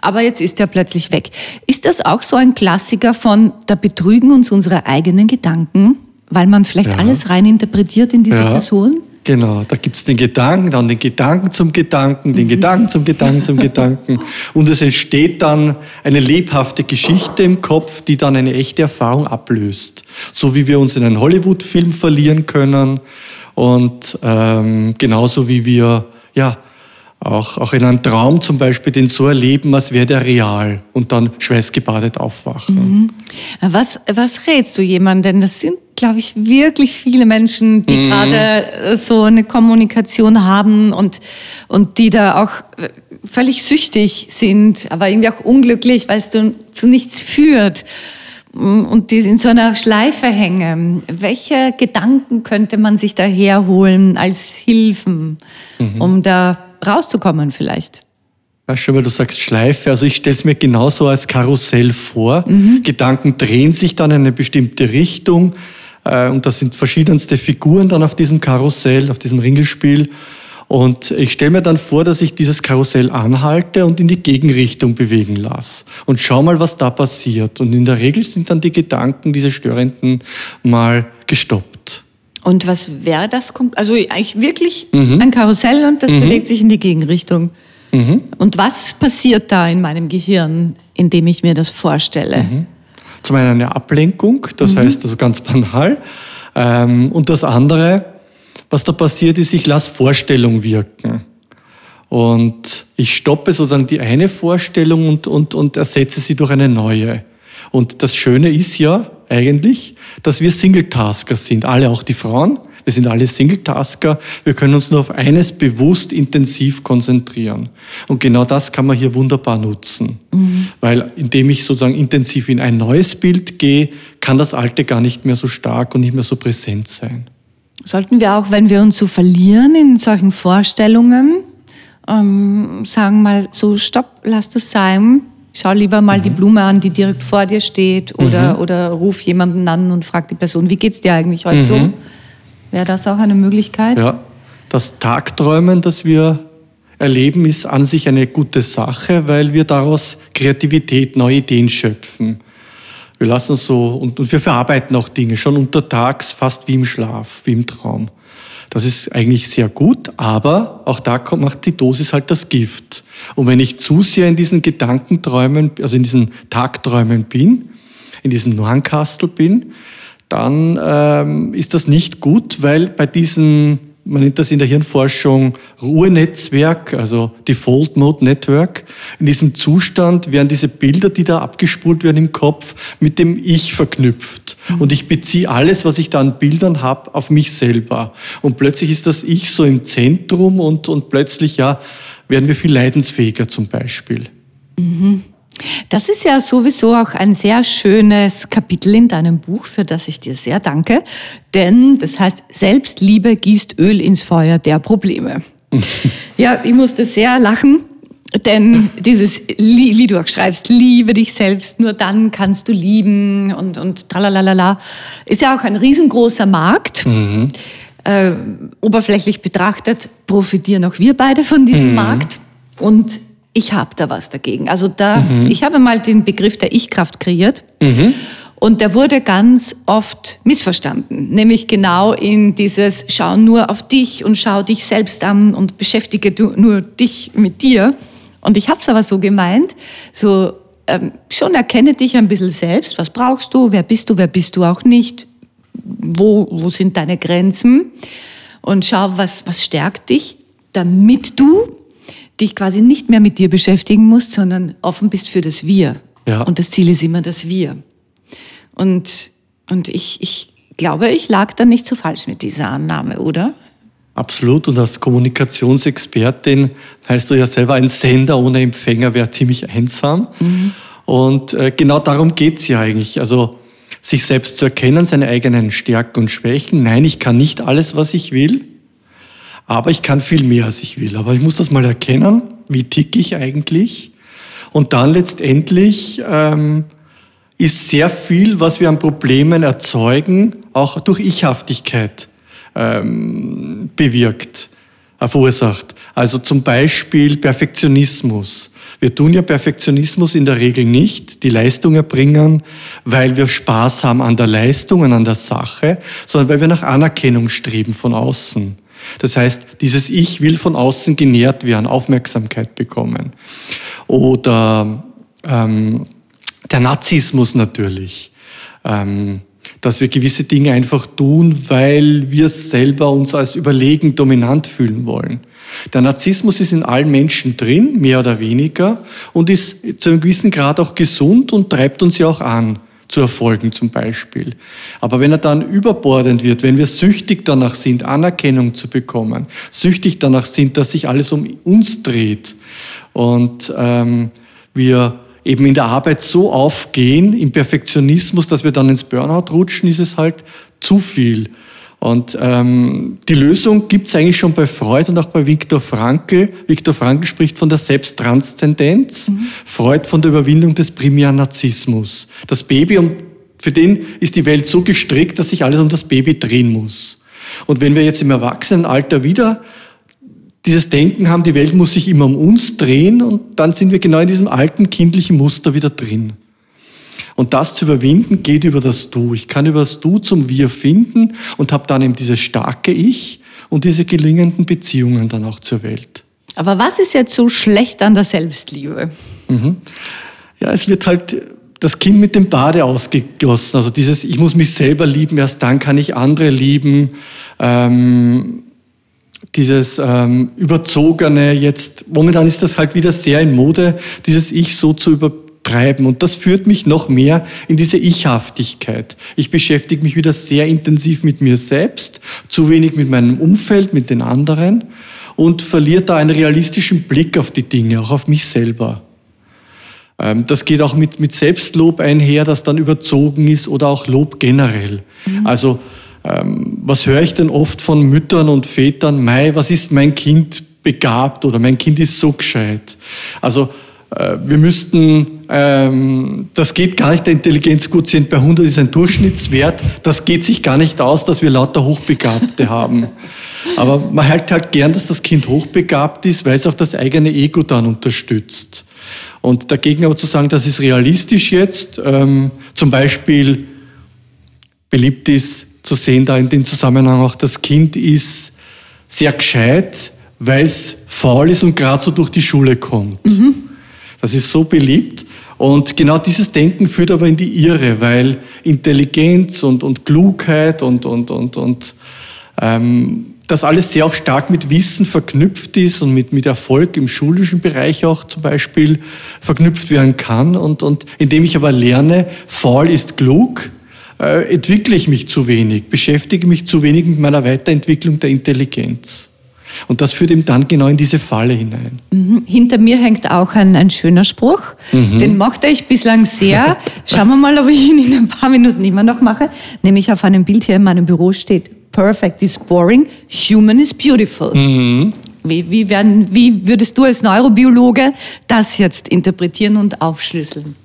aber jetzt ist er plötzlich weg. Ist das auch so ein Klassiker von, da betrügen uns unsere eigenen Gedanken? weil man vielleicht ja. alles rein interpretiert in diese ja. Person? Genau, da gibt es den Gedanken, dann den Gedanken zum Gedanken, den mhm. Gedanken zum Gedanken zum Gedanken. Und es entsteht dann eine lebhafte Geschichte im Kopf, die dann eine echte Erfahrung ablöst. So wie wir uns in einen Hollywood-Film verlieren können und ähm, genauso wie wir ja, auch, auch in einem Traum zum Beispiel den so erleben, als wäre der real und dann schweißgebadet aufwachen. Mhm. Was, was rätst du jemandem? Das sind, glaube ich, wirklich viele Menschen, die mhm. gerade äh, so eine Kommunikation haben und, und die da auch äh, völlig süchtig sind, aber irgendwie auch unglücklich, weil es zu, zu nichts führt und die in so einer Schleife hängen. Welche Gedanken könnte man sich da herholen als Hilfen, mhm. um da rauszukommen vielleicht. Weißt du, weil du sagst Schleife, also ich stelle es mir genauso als Karussell vor. Mhm. Gedanken drehen sich dann in eine bestimmte Richtung äh, und das sind verschiedenste Figuren dann auf diesem Karussell, auf diesem Ringelspiel. Und ich stelle mir dann vor, dass ich dieses Karussell anhalte und in die Gegenrichtung bewegen lasse. Und schau mal, was da passiert. Und in der Regel sind dann die Gedanken, diese Störenden, mal gestoppt. Und was wäre das? Also eigentlich wirklich mhm. ein Karussell und das mhm. bewegt sich in die Gegenrichtung. Mhm. Und was passiert da in meinem Gehirn, indem ich mir das vorstelle? Mhm. Zum einen eine Ablenkung, das mhm. heißt also ganz banal. Ähm, und das andere, was da passiert ist, ich lasse Vorstellung wirken. Und ich stoppe sozusagen die eine Vorstellung und, und, und ersetze sie durch eine neue. Und das Schöne ist ja, eigentlich, dass wir Singletasker sind, alle auch die Frauen. Wir sind alle Singletasker. Wir können uns nur auf eines bewusst intensiv konzentrieren. Und genau das kann man hier wunderbar nutzen. Mhm. Weil indem ich sozusagen intensiv in ein neues Bild gehe, kann das alte gar nicht mehr so stark und nicht mehr so präsent sein. Sollten wir auch, wenn wir uns so verlieren in solchen Vorstellungen, ähm, sagen mal so, stopp, lass das sein, schau lieber mal mhm. die Blume an, die direkt vor dir steht oder, mhm. oder ruf jemanden an und frag die Person, wie geht's dir eigentlich heute mhm. so? Wäre das auch eine Möglichkeit? Ja, das Tagträumen, das wir erleben, ist an sich eine gute Sache, weil wir daraus Kreativität, neue Ideen schöpfen. Wir lassen so und, und wir verarbeiten auch Dinge schon untertags, fast wie im Schlaf, wie im Traum. Das ist eigentlich sehr gut, aber auch da kommt, macht die Dosis halt das Gift. Und wenn ich zu sehr in diesen Gedankenträumen, also in diesen Tagträumen bin, in diesem Nornkastel bin, dann ähm, ist das nicht gut, weil bei diesen man nennt das in der Hirnforschung Ruhenetzwerk, also Default Mode Network. In diesem Zustand werden diese Bilder, die da abgespult werden im Kopf, mit dem Ich verknüpft. Und ich beziehe alles, was ich da an Bildern habe, auf mich selber. Und plötzlich ist das Ich so im Zentrum und, und plötzlich, ja, werden wir viel leidensfähiger zum Beispiel. Mhm. Das ist ja sowieso auch ein sehr schönes Kapitel in deinem Buch, für das ich dir sehr danke. Denn das heißt, Selbstliebe gießt Öl ins Feuer der Probleme. ja, ich musste sehr lachen, denn dieses, wie du auch schreibst, liebe dich selbst, nur dann kannst du lieben und, und tralalala, ist ja auch ein riesengroßer Markt. Mhm. Äh, oberflächlich betrachtet profitieren auch wir beide von diesem mhm. Markt. Und ich habe da was dagegen. Also da, mhm. ich habe mal den Begriff der Ich-Kraft kreiert. Mhm. Und der wurde ganz oft missverstanden, nämlich genau in dieses Schau nur auf dich und schau dich selbst an und beschäftige du nur dich mit dir. Und ich habe es aber so gemeint, so ähm, schon erkenne dich ein bisschen selbst, was brauchst du, wer bist du, wer bist du auch nicht, wo, wo sind deine Grenzen und schau, was, was stärkt dich, damit du dich quasi nicht mehr mit dir beschäftigen musst, sondern offen bist für das Wir. Ja. Und das Ziel ist immer das Wir. Und, und ich, ich glaube, ich lag da nicht so falsch mit dieser Annahme, oder? Absolut. Und als Kommunikationsexpertin heißt du ja selber, ein Sender ohne Empfänger wäre ziemlich einsam. Mhm. Und äh, genau darum geht's ja eigentlich. Also sich selbst zu erkennen, seine eigenen Stärken und Schwächen. Nein, ich kann nicht alles, was ich will, aber ich kann viel mehr, als ich will. Aber ich muss das mal erkennen, wie tick ich eigentlich. Und dann letztendlich ähm, ist sehr viel, was wir an Problemen erzeugen, auch durch Ichhaftigkeit ähm, bewirkt, äh, verursacht. Also zum Beispiel Perfektionismus. Wir tun ja Perfektionismus in der Regel nicht, die Leistung erbringen, weil wir Spaß haben an der Leistung und an der Sache, sondern weil wir nach Anerkennung streben von außen. Das heißt, dieses Ich will von außen genährt werden, Aufmerksamkeit bekommen. Oder ähm, der Narzissmus natürlich. Ähm, dass wir gewisse Dinge einfach tun, weil wir selber uns als überlegen dominant fühlen wollen. Der Narzissmus ist in allen Menschen drin, mehr oder weniger, und ist zu einem gewissen Grad auch gesund und treibt uns ja auch an zu erfolgen zum Beispiel. Aber wenn er dann überbordend wird, wenn wir süchtig danach sind, Anerkennung zu bekommen, süchtig danach sind, dass sich alles um uns dreht und ähm, wir eben in der Arbeit so aufgehen, im Perfektionismus, dass wir dann ins Burnout rutschen, ist es halt zu viel. Und ähm, die Lösung gibt's eigentlich schon bei Freud und auch bei Viktor Frankl. Viktor Frankl spricht von der Selbsttranszendenz, mhm. Freud von der Überwindung des primären Narzissmus. Das Baby, um, für den ist die Welt so gestrickt, dass sich alles um das Baby drehen muss. Und wenn wir jetzt im Erwachsenenalter wieder dieses Denken haben, die Welt muss sich immer um uns drehen und dann sind wir genau in diesem alten kindlichen Muster wieder drin. Und das zu überwinden geht über das Du. Ich kann über das Du zum Wir finden und habe dann eben dieses starke Ich und diese gelingenden Beziehungen dann auch zur Welt. Aber was ist jetzt so schlecht an der Selbstliebe? Mhm. Ja, es wird halt das Kind mit dem Bade ausgegossen. Also dieses, ich muss mich selber lieben, erst dann kann ich andere lieben. Ähm, dieses ähm, überzogene, jetzt momentan ist das halt wieder sehr in Mode, dieses Ich so zu übertreiben. Und das führt mich noch mehr in diese Ichhaftigkeit. Ich beschäftige mich wieder sehr intensiv mit mir selbst, zu wenig mit meinem Umfeld, mit den anderen und verliere da einen realistischen Blick auf die Dinge, auch auf mich selber. Ähm, das geht auch mit, mit Selbstlob einher, das dann überzogen ist oder auch Lob generell. Mhm. Also ähm, was höre ich denn oft von Müttern und Vätern? Mei, was ist mein Kind begabt oder mein Kind ist so gescheit? Also wir müssten, ähm, das geht gar nicht, der Intelligenzquotient bei 100 ist ein Durchschnittswert, das geht sich gar nicht aus, dass wir lauter Hochbegabte haben. Aber man hält halt gern, dass das Kind hochbegabt ist, weil es auch das eigene Ego dann unterstützt. Und dagegen aber zu sagen, das ist realistisch jetzt, ähm, zum Beispiel beliebt ist, zu sehen da in dem Zusammenhang auch, das Kind ist sehr gescheit, weil es faul ist und gerade so durch die Schule kommt. Mhm. Das ist so beliebt. Und genau dieses Denken führt aber in die Irre, weil Intelligenz und, und Klugheit und, und, und, und ähm, das alles sehr auch stark mit Wissen verknüpft ist und mit, mit Erfolg im schulischen Bereich auch zum Beispiel verknüpft werden kann. Und, und indem ich aber lerne, faul ist klug, äh, entwickle ich mich zu wenig, beschäftige mich zu wenig mit meiner Weiterentwicklung der Intelligenz. Und das führt eben dann genau in diese Falle hinein. Mhm. Hinter mir hängt auch ein, ein schöner Spruch. Mhm. Den mochte ich bislang sehr. Schauen wir mal, ob ich ihn in ein paar Minuten immer noch mache. Nämlich auf einem Bild hier in meinem Büro steht, Perfect is boring, human is beautiful. Mhm. Wie, wie, werden, wie würdest du als Neurobiologe das jetzt interpretieren und aufschlüsseln?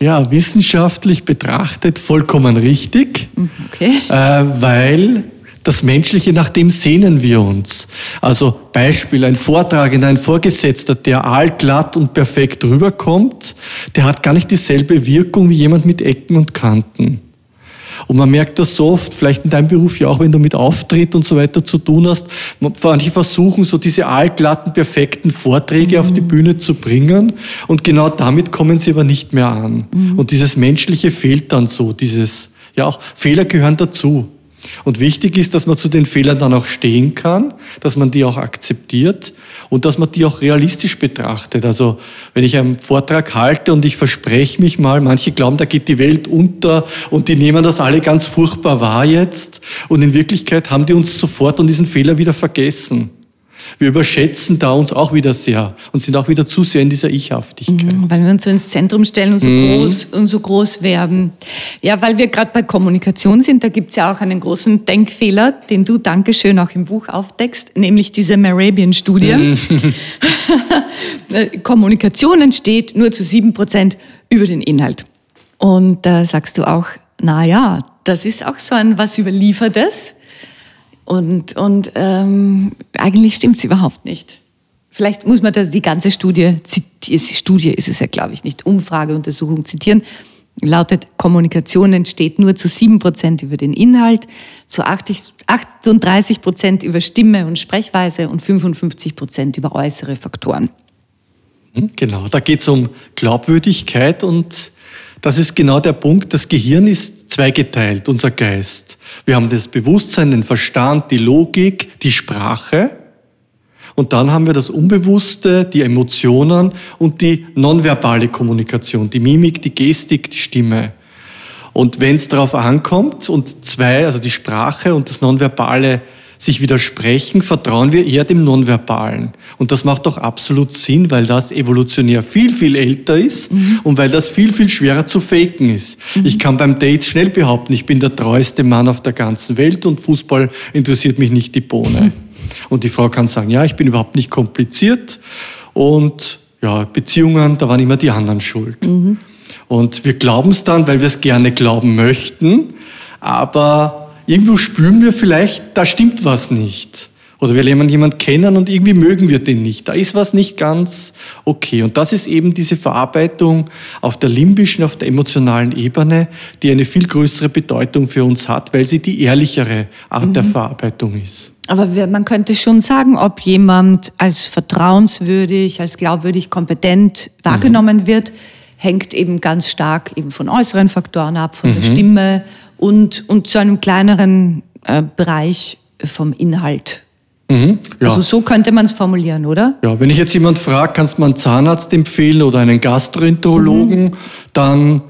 Ja, wissenschaftlich betrachtet vollkommen richtig, Okay. äh, weil das Menschliche, nach dem sehnen wir uns. Also Beispiel, ein Vortragender, ein Vorgesetzter, der allglatt und perfekt rüberkommt, der hat gar nicht dieselbe Wirkung wie jemand mit Ecken und Kanten. Und man merkt das so oft, vielleicht in deinem Beruf ja auch, wenn du mit Auftritt und so weiter zu tun hast. Manche versuchen so diese allglatten, perfekten Vorträge auf die Bühne zu bringen und genau damit kommen sie aber nicht mehr an. Und dieses Menschliche fehlt dann so, dieses, ja auch Fehler gehören dazu. Und wichtig ist, dass man zu den Fehlern dann auch stehen kann, dass man die auch akzeptiert und dass man die auch realistisch betrachtet. Also wenn ich einen Vortrag halte und ich verspreche mich mal, manche glauben, da geht die Welt unter und die nehmen das alle ganz furchtbar wahr jetzt und in Wirklichkeit haben die uns sofort und diesen Fehler wieder vergessen. Wir überschätzen da uns auch wieder sehr und sind auch wieder zu sehr in dieser Ich-Haftigkeit. Mhm, Weil wir uns so ins Zentrum stellen und so, groß, und so groß werden. Ja, weil wir gerade bei Kommunikation sind, da gibt's ja auch einen großen Denkfehler, den du, Dankeschön, auch im Buch aufdeckst, nämlich diese Marabian-Studie. Äh, Kommunikation entsteht nur zu sieben Prozent über den Inhalt. Und da sagst du auch, na ja, das ist auch so ein was Überliefertes. Und, und ähm, eigentlich stimmt's überhaupt nicht. Vielleicht muss man das, die ganze Studie, Studie ist es ja, glaube ich, nicht, Umfrage, Untersuchung zitieren. Lautet, Kommunikation entsteht nur zu 7% über den Inhalt, zu 80, 38% über Stimme und Sprechweise und 55% über äußere Faktoren. Genau, da geht es um Glaubwürdigkeit und das ist genau der Punkt. Das Gehirn ist zweigeteilt, unser Geist. Wir haben das Bewusstsein, den Verstand, die Logik, die Sprache. Und dann haben wir das Unbewusste, die Emotionen und die nonverbale Kommunikation, die Mimik, die Gestik, die Stimme. Und wenn es darauf ankommt und zwei, also die Sprache und das Nonverbale sich widersprechen, vertrauen wir eher dem Nonverbalen. Und das macht doch absolut Sinn, weil das evolutionär viel, viel älter ist und weil das viel, viel schwerer zu faken ist. Ich kann beim Date schnell behaupten, ich bin der treueste Mann auf der ganzen Welt und Fußball interessiert mich nicht die Bohne. Und die Frau kann sagen, ja, ich bin überhaupt nicht kompliziert und ja, Beziehungen, da waren immer die anderen schuld. Und wir glauben es dann, weil wir es gerne glauben möchten, aber irgendwo spüren wir vielleicht, da stimmt was nicht. Oder wir lernen jemanden kennen und irgendwie mögen wir den nicht. Da ist was nicht ganz okay. Und das ist eben diese Verarbeitung auf der limbischen, auf der emotionalen Ebene, die eine viel größere Bedeutung für uns hat, weil sie die ehrlichere Art der Verarbeitung ist. Aber man könnte schon sagen, ob jemand als vertrauenswürdig, als glaubwürdig, kompetent wahrgenommen wird, hängt eben ganz stark eben von äußeren Faktoren ab, von der Stimme und, und zu einem kleineren äh, Bereich vom Inhalt. Ja. Also so könnte man es formulieren, oder? Ja, wenn ich jetzt jemand frage, kannst du mir einen Zahnarzt empfehlen oder einen Gastroenterologen, dann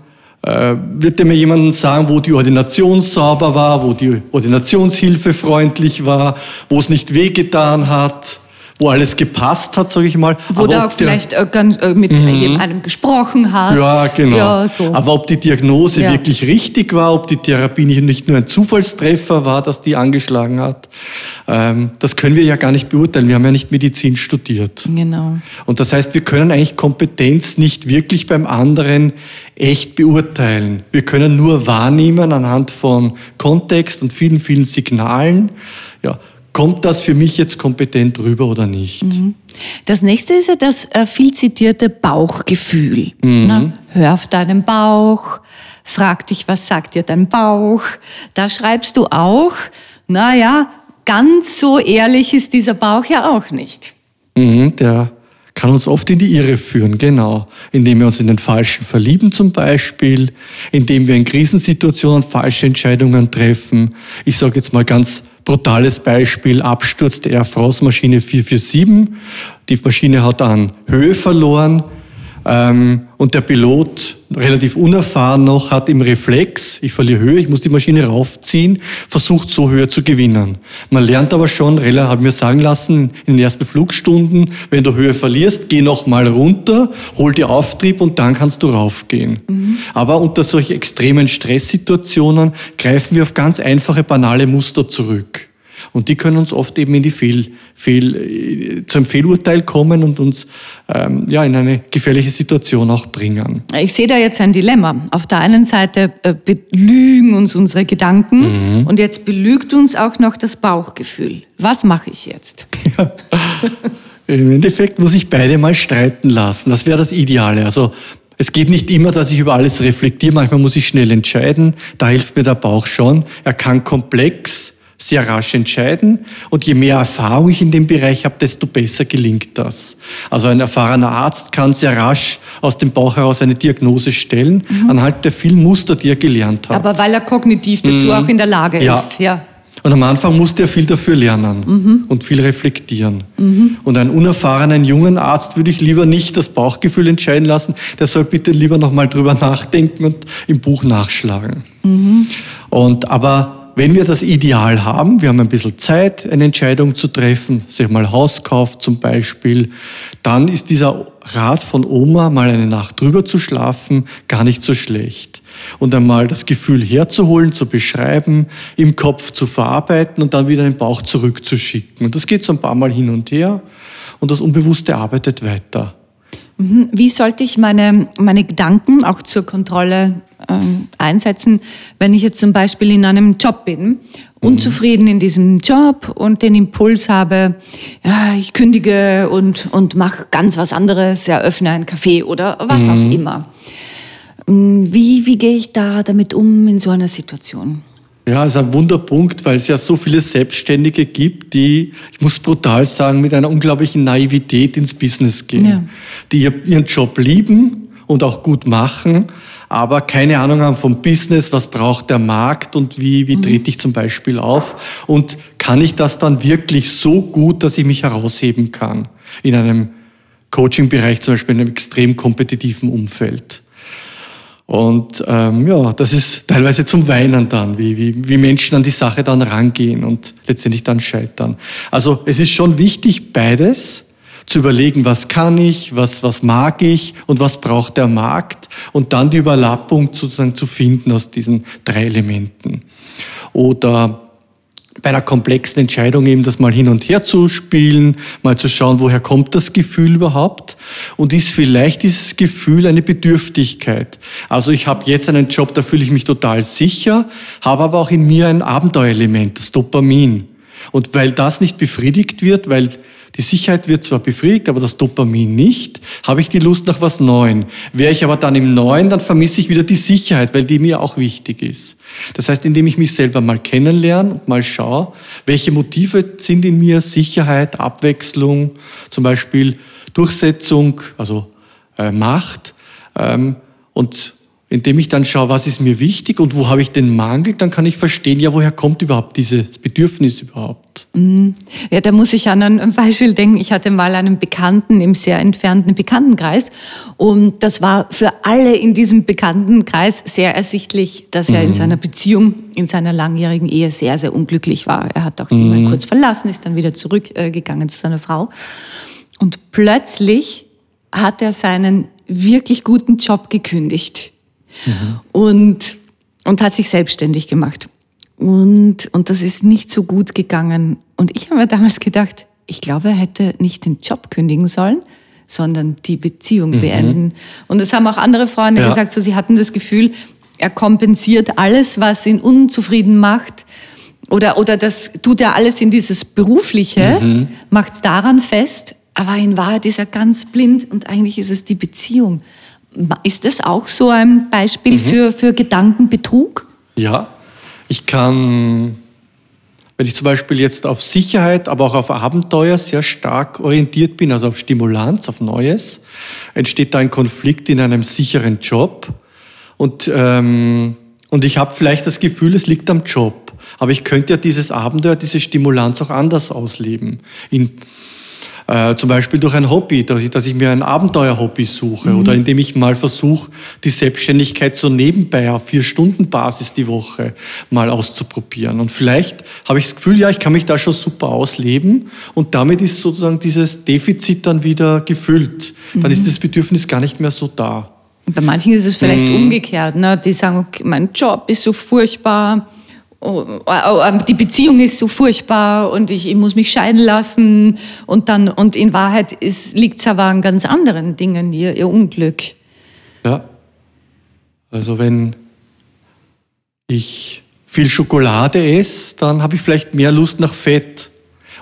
äh, wird der mir jemanden sagen, wo die Ordination sauber war, wo die Ordinationshilfe freundlich war, wo es nicht wehgetan hat, wo alles gepasst hat, sage ich mal. Wo Aber der auch vielleicht äh, ganz, äh, mit jemandem gesprochen hat. ja, genau. Ja, so. Aber ob die Diagnose Ja. wirklich richtig war, ob die Therapie nicht, nicht nur ein Zufallstreffer war, dass die angeschlagen hat, ähm, das können wir ja gar nicht beurteilen. Wir haben ja nicht Medizin studiert. Genau. Und das heißt, wir können eigentlich Kompetenz nicht wirklich beim anderen echt beurteilen. Wir können nur wahrnehmen anhand von Kontext und vielen, vielen Signalen. Ja, kommt das für mich jetzt kompetent rüber oder nicht? Das nächste ist ja das äh, viel zitierte Bauchgefühl. Ne? Hör auf deinen Bauch, frag dich, was sagt dir dein Bauch. Da schreibst du auch, naja, ganz so ehrlich ist dieser Bauch ja auch nicht. Mhm, der kann uns oft in die Irre führen, genau. Indem wir uns in den Falschen verlieben zum Beispiel, indem wir in Krisensituationen falsche Entscheidungen treffen. Ich sage jetzt mal ganz brutales Beispiel, Absturz der Air France Maschine 447. Die Maschine hat an Höhe verloren. Ähm, und der Pilot, relativ unerfahren noch, hat im Reflex, ich verliere Höhe, ich muss die Maschine raufziehen, versucht so Höhe zu gewinnen. Man lernt aber schon, relativ, haben wir sagen lassen, in den ersten Flugstunden, wenn du Höhe verlierst, geh noch mal runter, hol dir Auftrieb und dann kannst du raufgehen. Aber unter solchen extremen Stresssituationen greifen wir auf ganz einfache, banale Muster zurück. Und die können uns oft eben in die Fehl, Fehl, äh, zum Fehlurteil kommen und uns ähm, ja, in eine gefährliche Situation auch bringen. Ich sehe da jetzt ein Dilemma. Auf der einen Seite äh, belügen uns unsere Gedanken mhm. und jetzt belügt uns auch noch das Bauchgefühl. Was mache ich jetzt? Ja. Im Endeffekt muss ich beide mal streiten lassen. Das wäre das Ideale. Also es geht nicht immer, dass ich über alles reflektiere. Manchmal muss ich schnell entscheiden. Da hilft mir der Bauch schon. Er kann komplex, sehr rasch entscheiden. Und je mehr Erfahrung ich in dem Bereich habe, desto besser gelingt das. Also ein erfahrener Arzt kann sehr rasch aus dem Bauch heraus eine Diagnose stellen, mhm. anhand der vielen Muster, die er gelernt hat. Aber weil er kognitiv dazu mhm. auch in der Lage ist. Ja. ja. Und am Anfang musste er viel dafür lernen mhm. und viel reflektieren. Mhm. Und einen unerfahrenen jungen Arzt würde ich lieber nicht das Bauchgefühl entscheiden lassen. Der soll bitte lieber nochmal drüber nachdenken und im Buch nachschlagen. Mhm. Und aber wenn wir das Ideal haben, wir haben ein bisschen Zeit, eine Entscheidung zu treffen, sich mal Hauskauf zum Beispiel, dann ist dieser Rat von Oma, mal eine Nacht drüber zu schlafen, gar nicht so schlecht. Und einmal das Gefühl herzuholen, zu beschreiben, im Kopf zu verarbeiten und dann wieder den Bauch zurückzuschicken. Und das geht so ein paar Mal hin und her und das Unbewusste arbeitet weiter. Mhm. Wie sollte ich meine, meine Gedanken auch zur Kontrolle ähm, einsetzen, wenn ich jetzt zum Beispiel in einem Job bin, unzufrieden in diesem Job und den Impuls habe, ja, ich kündige und, und mache ganz was anderes, eröffne ein Café oder was mhm. auch immer. Ähm, wie, wie gehe ich da damit um in so einer Situation? Ja, ist ein Wunderpunkt, weil es ja so viele Selbstständige gibt, die, ich muss brutal sagen, mit einer unglaublichen Naivität ins Business gehen, ja. die ihren Job lieben und auch gut machen, aber keine Ahnung haben vom Business, was braucht der Markt und wie, wie mhm. trete ich zum Beispiel auf und kann ich das dann wirklich so gut, dass ich mich herausheben kann in einem Coaching-Bereich, zum Beispiel in einem extrem kompetitiven Umfeld. Und ähm, ja, das ist teilweise zum Weinen dann, wie, wie, wie Menschen an die Sache dann rangehen und letztendlich dann scheitern. Also es ist schon wichtig, beides zu überlegen, was kann ich, was, was mag ich und was braucht der Markt und dann die Überlappung sozusagen zu finden aus diesen drei Elementen. Oder bei einer komplexen Entscheidung eben das mal hin und her zu spielen, mal zu schauen, woher kommt das Gefühl überhaupt und ist vielleicht dieses Gefühl eine Bedürftigkeit. Also ich habe jetzt einen Job, da fühle ich mich total sicher, habe aber auch in mir ein Abenteuerelement, das Dopamin. Und weil das nicht befriedigt wird, weil die Sicherheit wird zwar befriedigt, aber das Dopamin nicht. Habe ich die Lust nach was Neuem. Wäre ich aber dann im Neuen, dann vermisse ich wieder die Sicherheit, weil die mir auch wichtig ist. Das heißt, indem ich mich selber mal kennenlerne und mal schaue, welche Motive sind in mir Sicherheit, Abwechslung, zum Beispiel Durchsetzung, also äh, Macht ähm, und indem ich dann schaue, was ist mir wichtig und wo habe ich den Mangel, dann kann ich verstehen, ja, woher kommt überhaupt dieses Bedürfnis überhaupt. Mhm. Ja, da muss ich an ein Beispiel denken. Ich hatte mal einen Bekannten im sehr entfernten Bekanntenkreis und das war für alle in diesem Bekanntenkreis sehr ersichtlich, dass er mhm. in seiner Beziehung, in seiner langjährigen Ehe sehr, sehr unglücklich war. Er hat auch die mhm. mal kurz verlassen, ist dann wieder zurückgegangen zu seiner Frau und plötzlich hat er seinen wirklich guten Job gekündigt mhm. und, und hat sich selbstständig gemacht. Und, und das ist nicht so gut gegangen. Und ich habe mir damals gedacht, ich glaube, er hätte nicht den Job kündigen sollen, sondern die Beziehung mhm. beenden. Und das haben auch andere Freunde ja. gesagt, so sie hatten das Gefühl, er kompensiert alles, was ihn unzufrieden macht. Oder, oder das tut er alles in dieses Berufliche, mhm. macht es daran fest, aber in Wahrheit ist er ganz blind und eigentlich ist es die Beziehung. Ist das auch so ein Beispiel mhm. für, für Gedankenbetrug? Ja, ich kann, wenn ich zum Beispiel jetzt auf Sicherheit, aber auch auf Abenteuer sehr stark orientiert bin, also auf Stimulanz, auf Neues, entsteht da ein Konflikt in einem sicheren Job. Und, ähm, und ich habe vielleicht das Gefühl, es liegt am Job. Aber ich könnte ja dieses Abenteuer, diese Stimulanz auch anders ausleben. In, äh, zum Beispiel durch ein Hobby, dass ich, dass ich mir ein Abenteuerhobby suche mhm. oder indem ich mal versuche, die Selbstständigkeit so nebenbei auf vier Stunden Basis die Woche mal auszuprobieren. Und vielleicht habe ich das Gefühl, ja, ich kann mich da schon super ausleben und damit ist sozusagen dieses Defizit dann wieder gefüllt. Dann mhm. ist das Bedürfnis gar nicht mehr so da. Bei manchen ist es vielleicht mhm. umgekehrt. Ne? Die sagen, okay, mein Job ist so furchtbar oh, oh, oh, die Beziehung ist so furchtbar und ich, ich muss mich scheiden lassen und dann und in Wahrheit liegt es aber an ganz anderen Dingen ihr, ihr Unglück. Ja. Also wenn ich viel Schokolade esse, dann habe ich vielleicht mehr Lust nach Fett.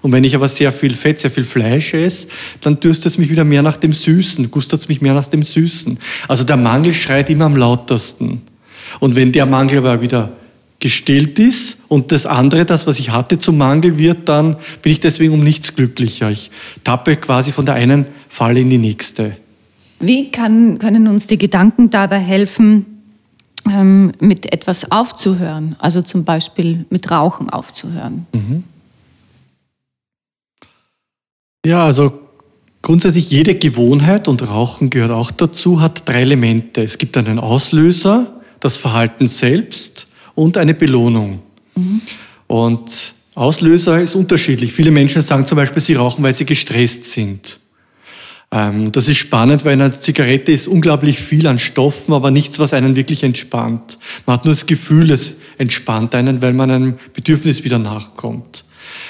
Und wenn ich aber sehr viel Fett, sehr viel Fleisch esse, dann dürstet es mich wieder mehr nach dem Süßen, gustet es mich mehr nach dem Süßen. Also der Mangel schreit immer am lautesten. Und wenn der Mangel aber wieder gestillt ist und das andere, das, was ich hatte, zum Mangel wird, dann bin ich deswegen um nichts glücklicher. Ich tappe quasi von der einen Falle in die nächste. Wie kann, können uns die Gedanken dabei helfen, ähm, mit etwas aufzuhören? Also zum Beispiel mit Rauchen aufzuhören? Mhm. Ja, also grundsätzlich jede Gewohnheit, und Rauchen gehört auch dazu, hat drei Elemente. Es gibt einen Auslöser, das Verhalten selbst und eine Belohnung. Mhm. Und Auslöser ist unterschiedlich. Viele Menschen sagen zum Beispiel, sie rauchen, weil sie gestresst sind. Ähm, das ist spannend, weil in einer Zigarette ist unglaublich viel an Stoffen, aber nichts, was einen wirklich entspannt. Man hat nur das Gefühl, es entspannt einen, weil man einem Bedürfnis wieder nachkommt.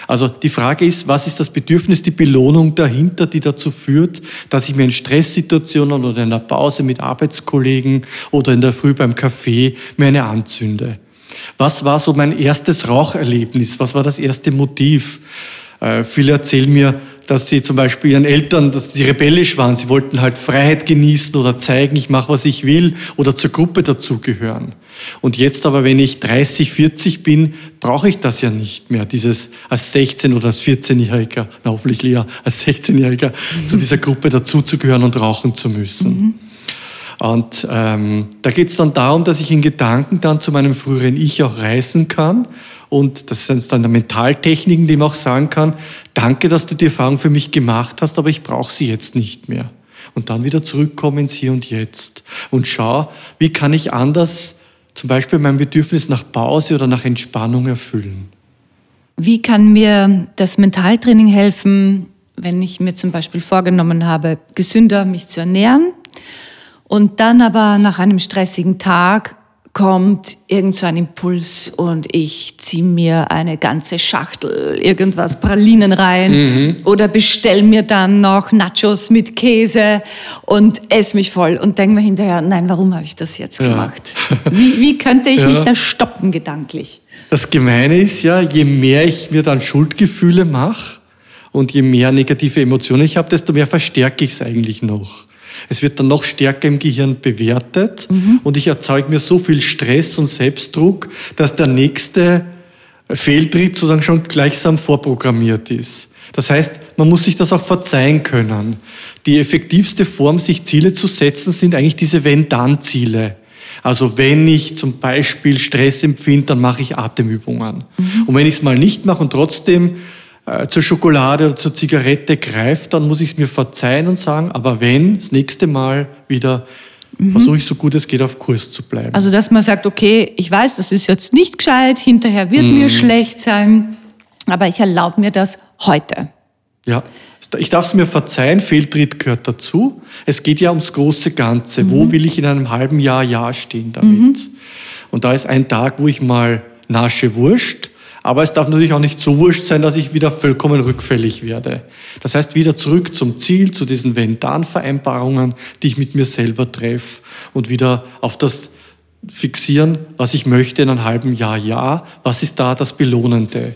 Also die Frage ist, was ist das Bedürfnis, die Belohnung dahinter, die dazu führt, dass ich mir in Stresssituationen oder in der Pause mit Arbeitskollegen oder in der Früh beim Kaffee mir eine anzünde? Was war so mein erstes Raucherlebnis? Was war das erste Motiv? Äh, viele erzählen mir, dass sie zum Beispiel ihren Eltern, dass sie rebellisch waren. Sie wollten halt Freiheit genießen oder zeigen, ich mache, was ich will oder zur Gruppe dazugehören. Und jetzt aber, wenn ich 30, 40 bin, brauche ich das ja nicht mehr, dieses als 16 oder als 14-Jähriger, hoffentlich eher als 16-Jähriger, mhm. zu dieser Gruppe dazuzugehören und rauchen zu müssen. Mhm. Und ähm, da geht es dann darum, dass ich in Gedanken dann zu meinem früheren Ich auch reisen kann und das sind dann Mentaltechniken, die man auch sagen kann, danke, dass du die Erfahrung für mich gemacht hast, aber ich brauche sie jetzt nicht mehr. Und dann wieder zurückkommen ins Hier und Jetzt und schau, wie kann ich anders zum Beispiel mein Bedürfnis nach Pause oder nach Entspannung erfüllen. Wie kann mir das Mentaltraining helfen, wenn ich mir zum Beispiel vorgenommen habe, gesünder mich zu ernähren und dann aber nach einem stressigen Tag kommt irgend so ein Impuls und ich ziehe mir eine ganze Schachtel irgendwas Pralinen rein mhm. oder bestell mir dann noch Nachos mit Käse und esse mich voll und denke mir hinterher, nein, warum habe ich das jetzt gemacht? Ja. Wie, wie könnte ich ja. mich da stoppen gedanklich? Das Gemeine ist ja, je mehr ich mir dann Schuldgefühle mache und je mehr negative Emotionen ich habe, desto mehr verstärke ich es eigentlich noch. Es wird dann noch stärker im Gehirn bewertet mhm. und ich erzeuge mir so viel Stress und Selbstdruck, dass der nächste Fehltritt sozusagen schon gleichsam vorprogrammiert ist. Das heißt, man muss sich das auch verzeihen können. Die effektivste Form, sich Ziele zu setzen, sind eigentlich diese Wenn-Dann-Ziele. Also wenn ich zum Beispiel Stress empfinde, dann mache ich Atemübungen. Mhm. Und wenn ich es mal nicht mache und trotzdem äh, zur Schokolade oder zur Zigarette greift, dann muss ich es mir verzeihen und sagen, aber wenn, das nächste Mal wieder mhm. versuche ich so gut es geht auf Kurs zu bleiben. Also dass man sagt, okay, ich weiß, das ist jetzt nicht gescheit, hinterher wird mhm. mir schlecht sein, aber ich erlaube mir das heute. Ja, ich darf es mir verzeihen, Fehltritt gehört dazu. Es geht ja ums große Ganze. Mhm. Wo will ich in einem halben Jahr, Jahr stehen damit? Mhm. Und da ist ein Tag, wo ich mal nasche Wurst aber es darf natürlich auch nicht so wurscht sein, dass ich wieder vollkommen rückfällig werde. Das heißt, wieder zurück zum Ziel, zu diesen Wenn-Dann-Vereinbarungen, die ich mit mir selber treffe und wieder auf das fixieren, was ich möchte in einem halben Jahr, ja. Was ist da das Belohnende?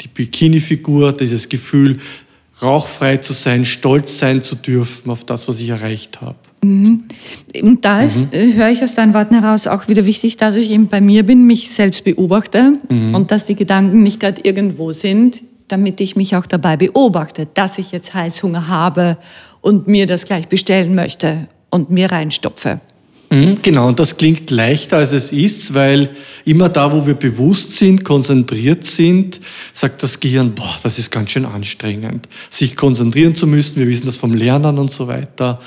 Die Bikini-Figur, dieses Gefühl, rauchfrei zu sein, stolz sein zu dürfen auf das, was ich erreicht habe. Mhm. Und da ist, mhm. Äh, höre ich aus deinen Worten heraus, auch wieder wichtig, dass ich eben bei mir bin, mich selbst beobachte mhm. und dass die Gedanken nicht gerade irgendwo sind, damit ich mich auch dabei beobachte, dass ich jetzt Heißhunger habe und mir das gleich bestellen möchte und mir reinstopfe. Mhm, genau, und das klingt leichter, als es ist, weil immer da, wo wir bewusst sind, konzentriert sind, sagt das Gehirn, boah, das ist ganz schön anstrengend. Sich konzentrieren zu müssen, wir wissen das vom Lernen und so weiter,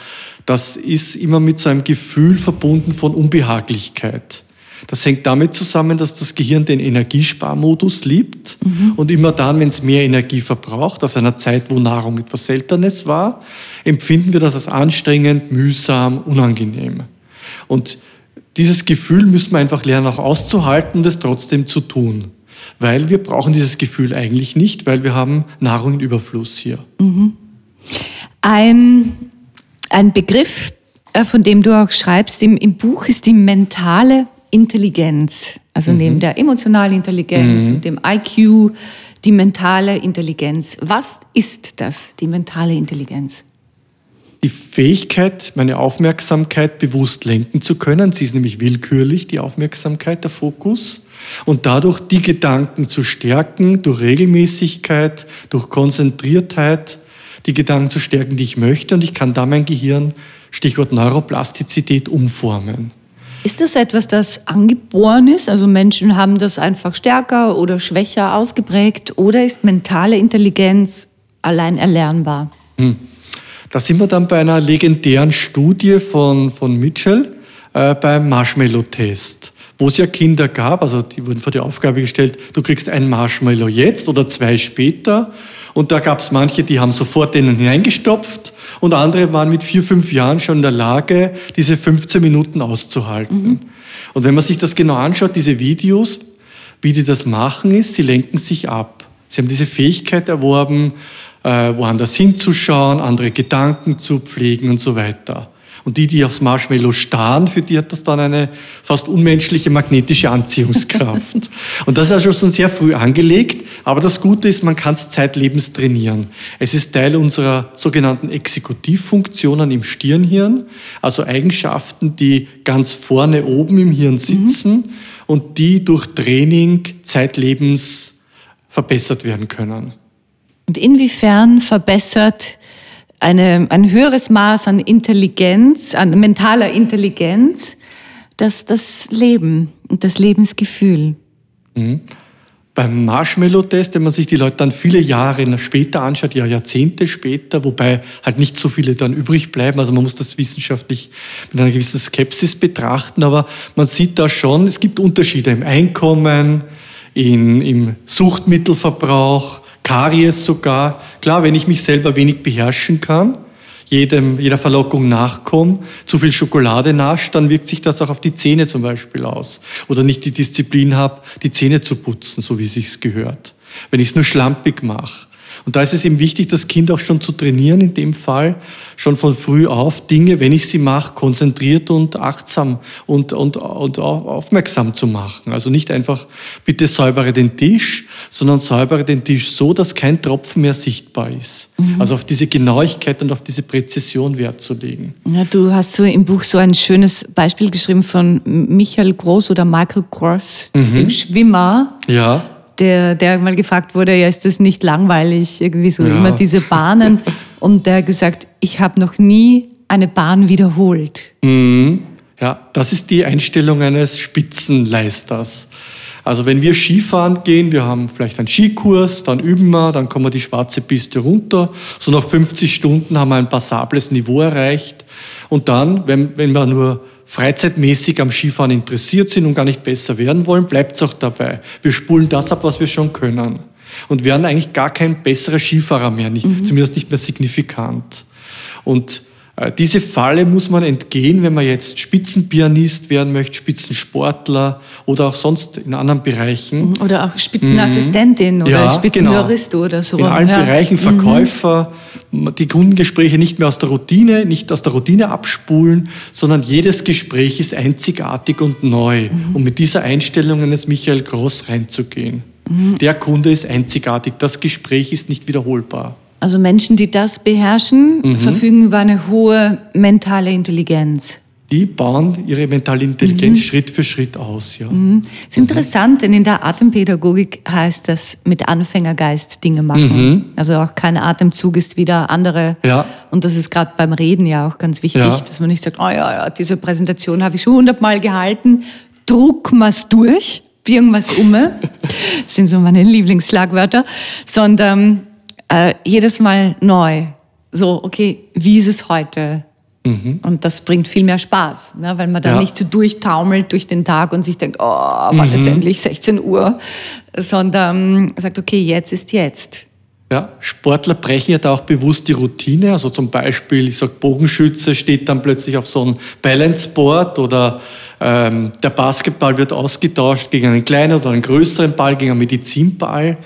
das ist immer mit so einem Gefühl verbunden von Unbehaglichkeit. Das hängt damit zusammen, dass das Gehirn den Energiesparmodus liebt mhm. und immer dann, wenn es mehr Energie verbraucht, aus einer Zeit, wo Nahrung etwas Seltenes war, empfinden wir das als anstrengend, mühsam, unangenehm. Und dieses Gefühl müssen wir einfach lernen, auch auszuhalten und es trotzdem zu tun. weil wir brauchen dieses Gefühl eigentlich nicht, weil wir haben Nahrung in Überfluss hier. Mhm. Ein, ein Begriff, äh, von dem du auch schreibst im, im Buch, ist die mentale Intelligenz. Also mhm. neben der emotionalen Intelligenz mhm. und dem IQ, die mentale Intelligenz. Was ist das, die mentale Intelligenz? Die Fähigkeit, meine Aufmerksamkeit bewusst lenken zu können. Sie ist nämlich willkürlich, die Aufmerksamkeit, der Fokus. Und dadurch die Gedanken zu stärken, durch Regelmäßigkeit, durch Konzentriertheit, die Gedanken zu stärken, die ich möchte. Und ich kann da mein Gehirn, Stichwort Neuroplastizität, umformen. Ist das etwas, das angeboren ist? Also Menschen haben das einfach stärker oder schwächer ausgeprägt? Oder ist mentale Intelligenz allein erlernbar? Hm. Da sind wir dann bei einer legendären Studie von, von Mitchell äh, beim Marshmallow-Test, wo es ja Kinder gab, also die wurden vor die Aufgabe gestellt, du kriegst ein Marshmallow jetzt oder zwei später. Und da gab es manche, die haben sofort denen hineingestopft und andere waren mit vier, fünf Jahren schon in der Lage, diese 15 Minuten auszuhalten. Mhm. Und wenn man sich das genau anschaut, diese Videos, wie die das machen, ist, sie lenken sich ab. Sie haben diese Fähigkeit erworben, äh, woanders hinzuschauen, andere Gedanken zu pflegen und so weiter. Und die, die aufs Marshmallow starren, für die hat das dann eine fast unmenschliche magnetische Anziehungskraft. und das ist ja schon sehr früh angelegt. Aber das Gute ist, man kann es zeitlebens trainieren. Es ist Teil unserer sogenannten Exekutivfunktionen im Stirnhirn, also Eigenschaften, die ganz vorne oben im Hirn sitzen mhm. und die durch Training zeitlebens verbessert werden können. Und inwiefern verbessert eine, ein höheres Maß an Intelligenz, an mentaler Intelligenz, das, das Leben und das Lebensgefühl. Mhm. Beim Marshmallow-Test, wenn man sich die Leute dann viele Jahre später anschaut, ja Jahrzehnte später, wobei halt nicht so viele dann übrig bleiben, also man muss das wissenschaftlich mit einer gewissen Skepsis betrachten, aber man sieht da schon, es gibt Unterschiede im Einkommen, in, im Suchtmittelverbrauch, Karies sogar. Klar, wenn ich mich selber wenig beherrschen kann, jedem, jeder Verlockung nachkomme, zu viel Schokolade nascht, dann wirkt sich das auch auf die Zähne zum Beispiel aus. Oder nicht die Disziplin habe, die Zähne zu putzen, so wie es sich gehört. Wenn ich es nur schlampig mache. Und da ist es eben wichtig, das Kind auch schon zu trainieren, in dem Fall, schon von früh auf, Dinge, wenn ich sie mache, konzentriert und achtsam und, und, und aufmerksam zu machen. Also nicht einfach, bitte säubere den Tisch, sondern säubere den Tisch so, dass kein Tropfen mehr sichtbar ist. Mhm. Also auf diese Genauigkeit und auf diese Präzision Wert zu legen. Ja, du hast so im Buch so ein schönes Beispiel geschrieben von Michael Groß oder Michael Kors, mhm. dem Schwimmer. Ja der, der mal gefragt wurde, ja, ist das nicht langweilig, irgendwie so ja. immer diese Bahnen. Und der hat gesagt, ich habe noch nie eine Bahn wiederholt. Mhm. Ja, das ist die Einstellung eines Spitzenleisters. Also wenn wir Skifahren gehen, wir haben vielleicht einen Skikurs, dann üben wir, dann kommen wir die schwarze Piste runter. So nach 50 Stunden haben wir ein passables Niveau erreicht. Und dann, wenn, wenn wir nur freizeitmäßig am Skifahren interessiert sind und gar nicht besser werden wollen, bleibt es auch dabei. Wir spulen das ab, was wir schon können. Und werden eigentlich gar kein besserer Skifahrer mehr, nicht, mhm. zumindest nicht mehr signifikant. Und diese Falle muss man entgehen, wenn man jetzt Spitzenpianist werden möchte, Spitzensportler oder auch sonst in anderen Bereichen. Mhm. Oder auch Spitzenassistentin mhm. oder ja, Spitzenjurist genau. oder so. In allen ja. Bereichen mhm. Verkäufer, mhm. die Kundengespräche nicht mehr aus der Routine, nicht aus der Routine abspulen, sondern jedes Gespräch ist einzigartig und neu. Mhm. Und mit dieser Einstellung eines Michael Gross reinzugehen. Mhm. Der Kunde ist einzigartig, das Gespräch ist nicht wiederholbar. Also Menschen, die das beherrschen, mhm. verfügen über eine hohe mentale Intelligenz. Die bauen ihre mentale Intelligenz mhm. Schritt für Schritt aus. Ja. Mhm. Ist interessant, denn in der Atempädagogik heißt das mit Anfängergeist Dinge machen. Mhm. Also auch kein Atemzug ist wieder andere. Ja. Und das ist gerade beim Reden ja auch ganz wichtig, ja. dass man nicht sagt, oh ja, ja diese Präsentation habe ich schon hundertmal gehalten, druck mal's durch, irgendwas umme. Das sind so meine Lieblingsschlagwörter. Sondern äh, jedes Mal neu. So, okay, wie ist es heute? Mhm. Und das bringt viel mehr Spaß, ne? weil man dann ja. nicht so durchtaumelt durch den Tag und sich denkt, oh, wann mhm. ist endlich 16 Uhr, sondern sagt, okay, jetzt ist jetzt. Ja, Sportler brechen ja da auch bewusst die Routine. Also zum Beispiel, ich sag Bogenschütze steht dann plötzlich auf so einem Balanceboard oder Ähm, der Basketball wird ausgetauscht gegen einen kleinen oder einen größeren Ball, gegen einen Medizinball.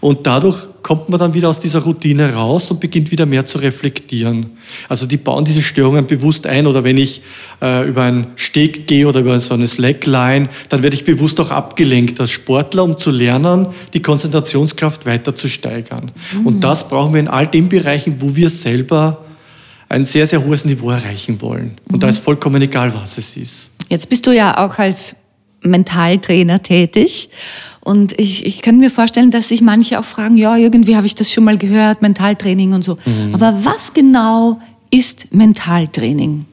Und dadurch kommt man dann wieder aus dieser Routine raus und beginnt wieder mehr zu reflektieren. Also die bauen diese Störungen bewusst ein oder wenn ich äh, über einen Steg gehe oder über so eine Slackline, dann werde ich bewusst auch abgelenkt als Sportler, um zu lernen, die Konzentrationskraft weiter zu steigern. Mhm. Und das brauchen wir in all den Bereichen, wo wir selber ein sehr, sehr hohes Niveau erreichen wollen. Und mhm. da ist vollkommen egal, was es ist. Jetzt bist du ja auch als Mentaltrainer tätig. Und ich, ich kann mir vorstellen, dass sich manche auch fragen, ja, irgendwie habe ich das schon mal gehört, Mentaltraining und so. Mhm. Aber was genau ist Mentaltraining?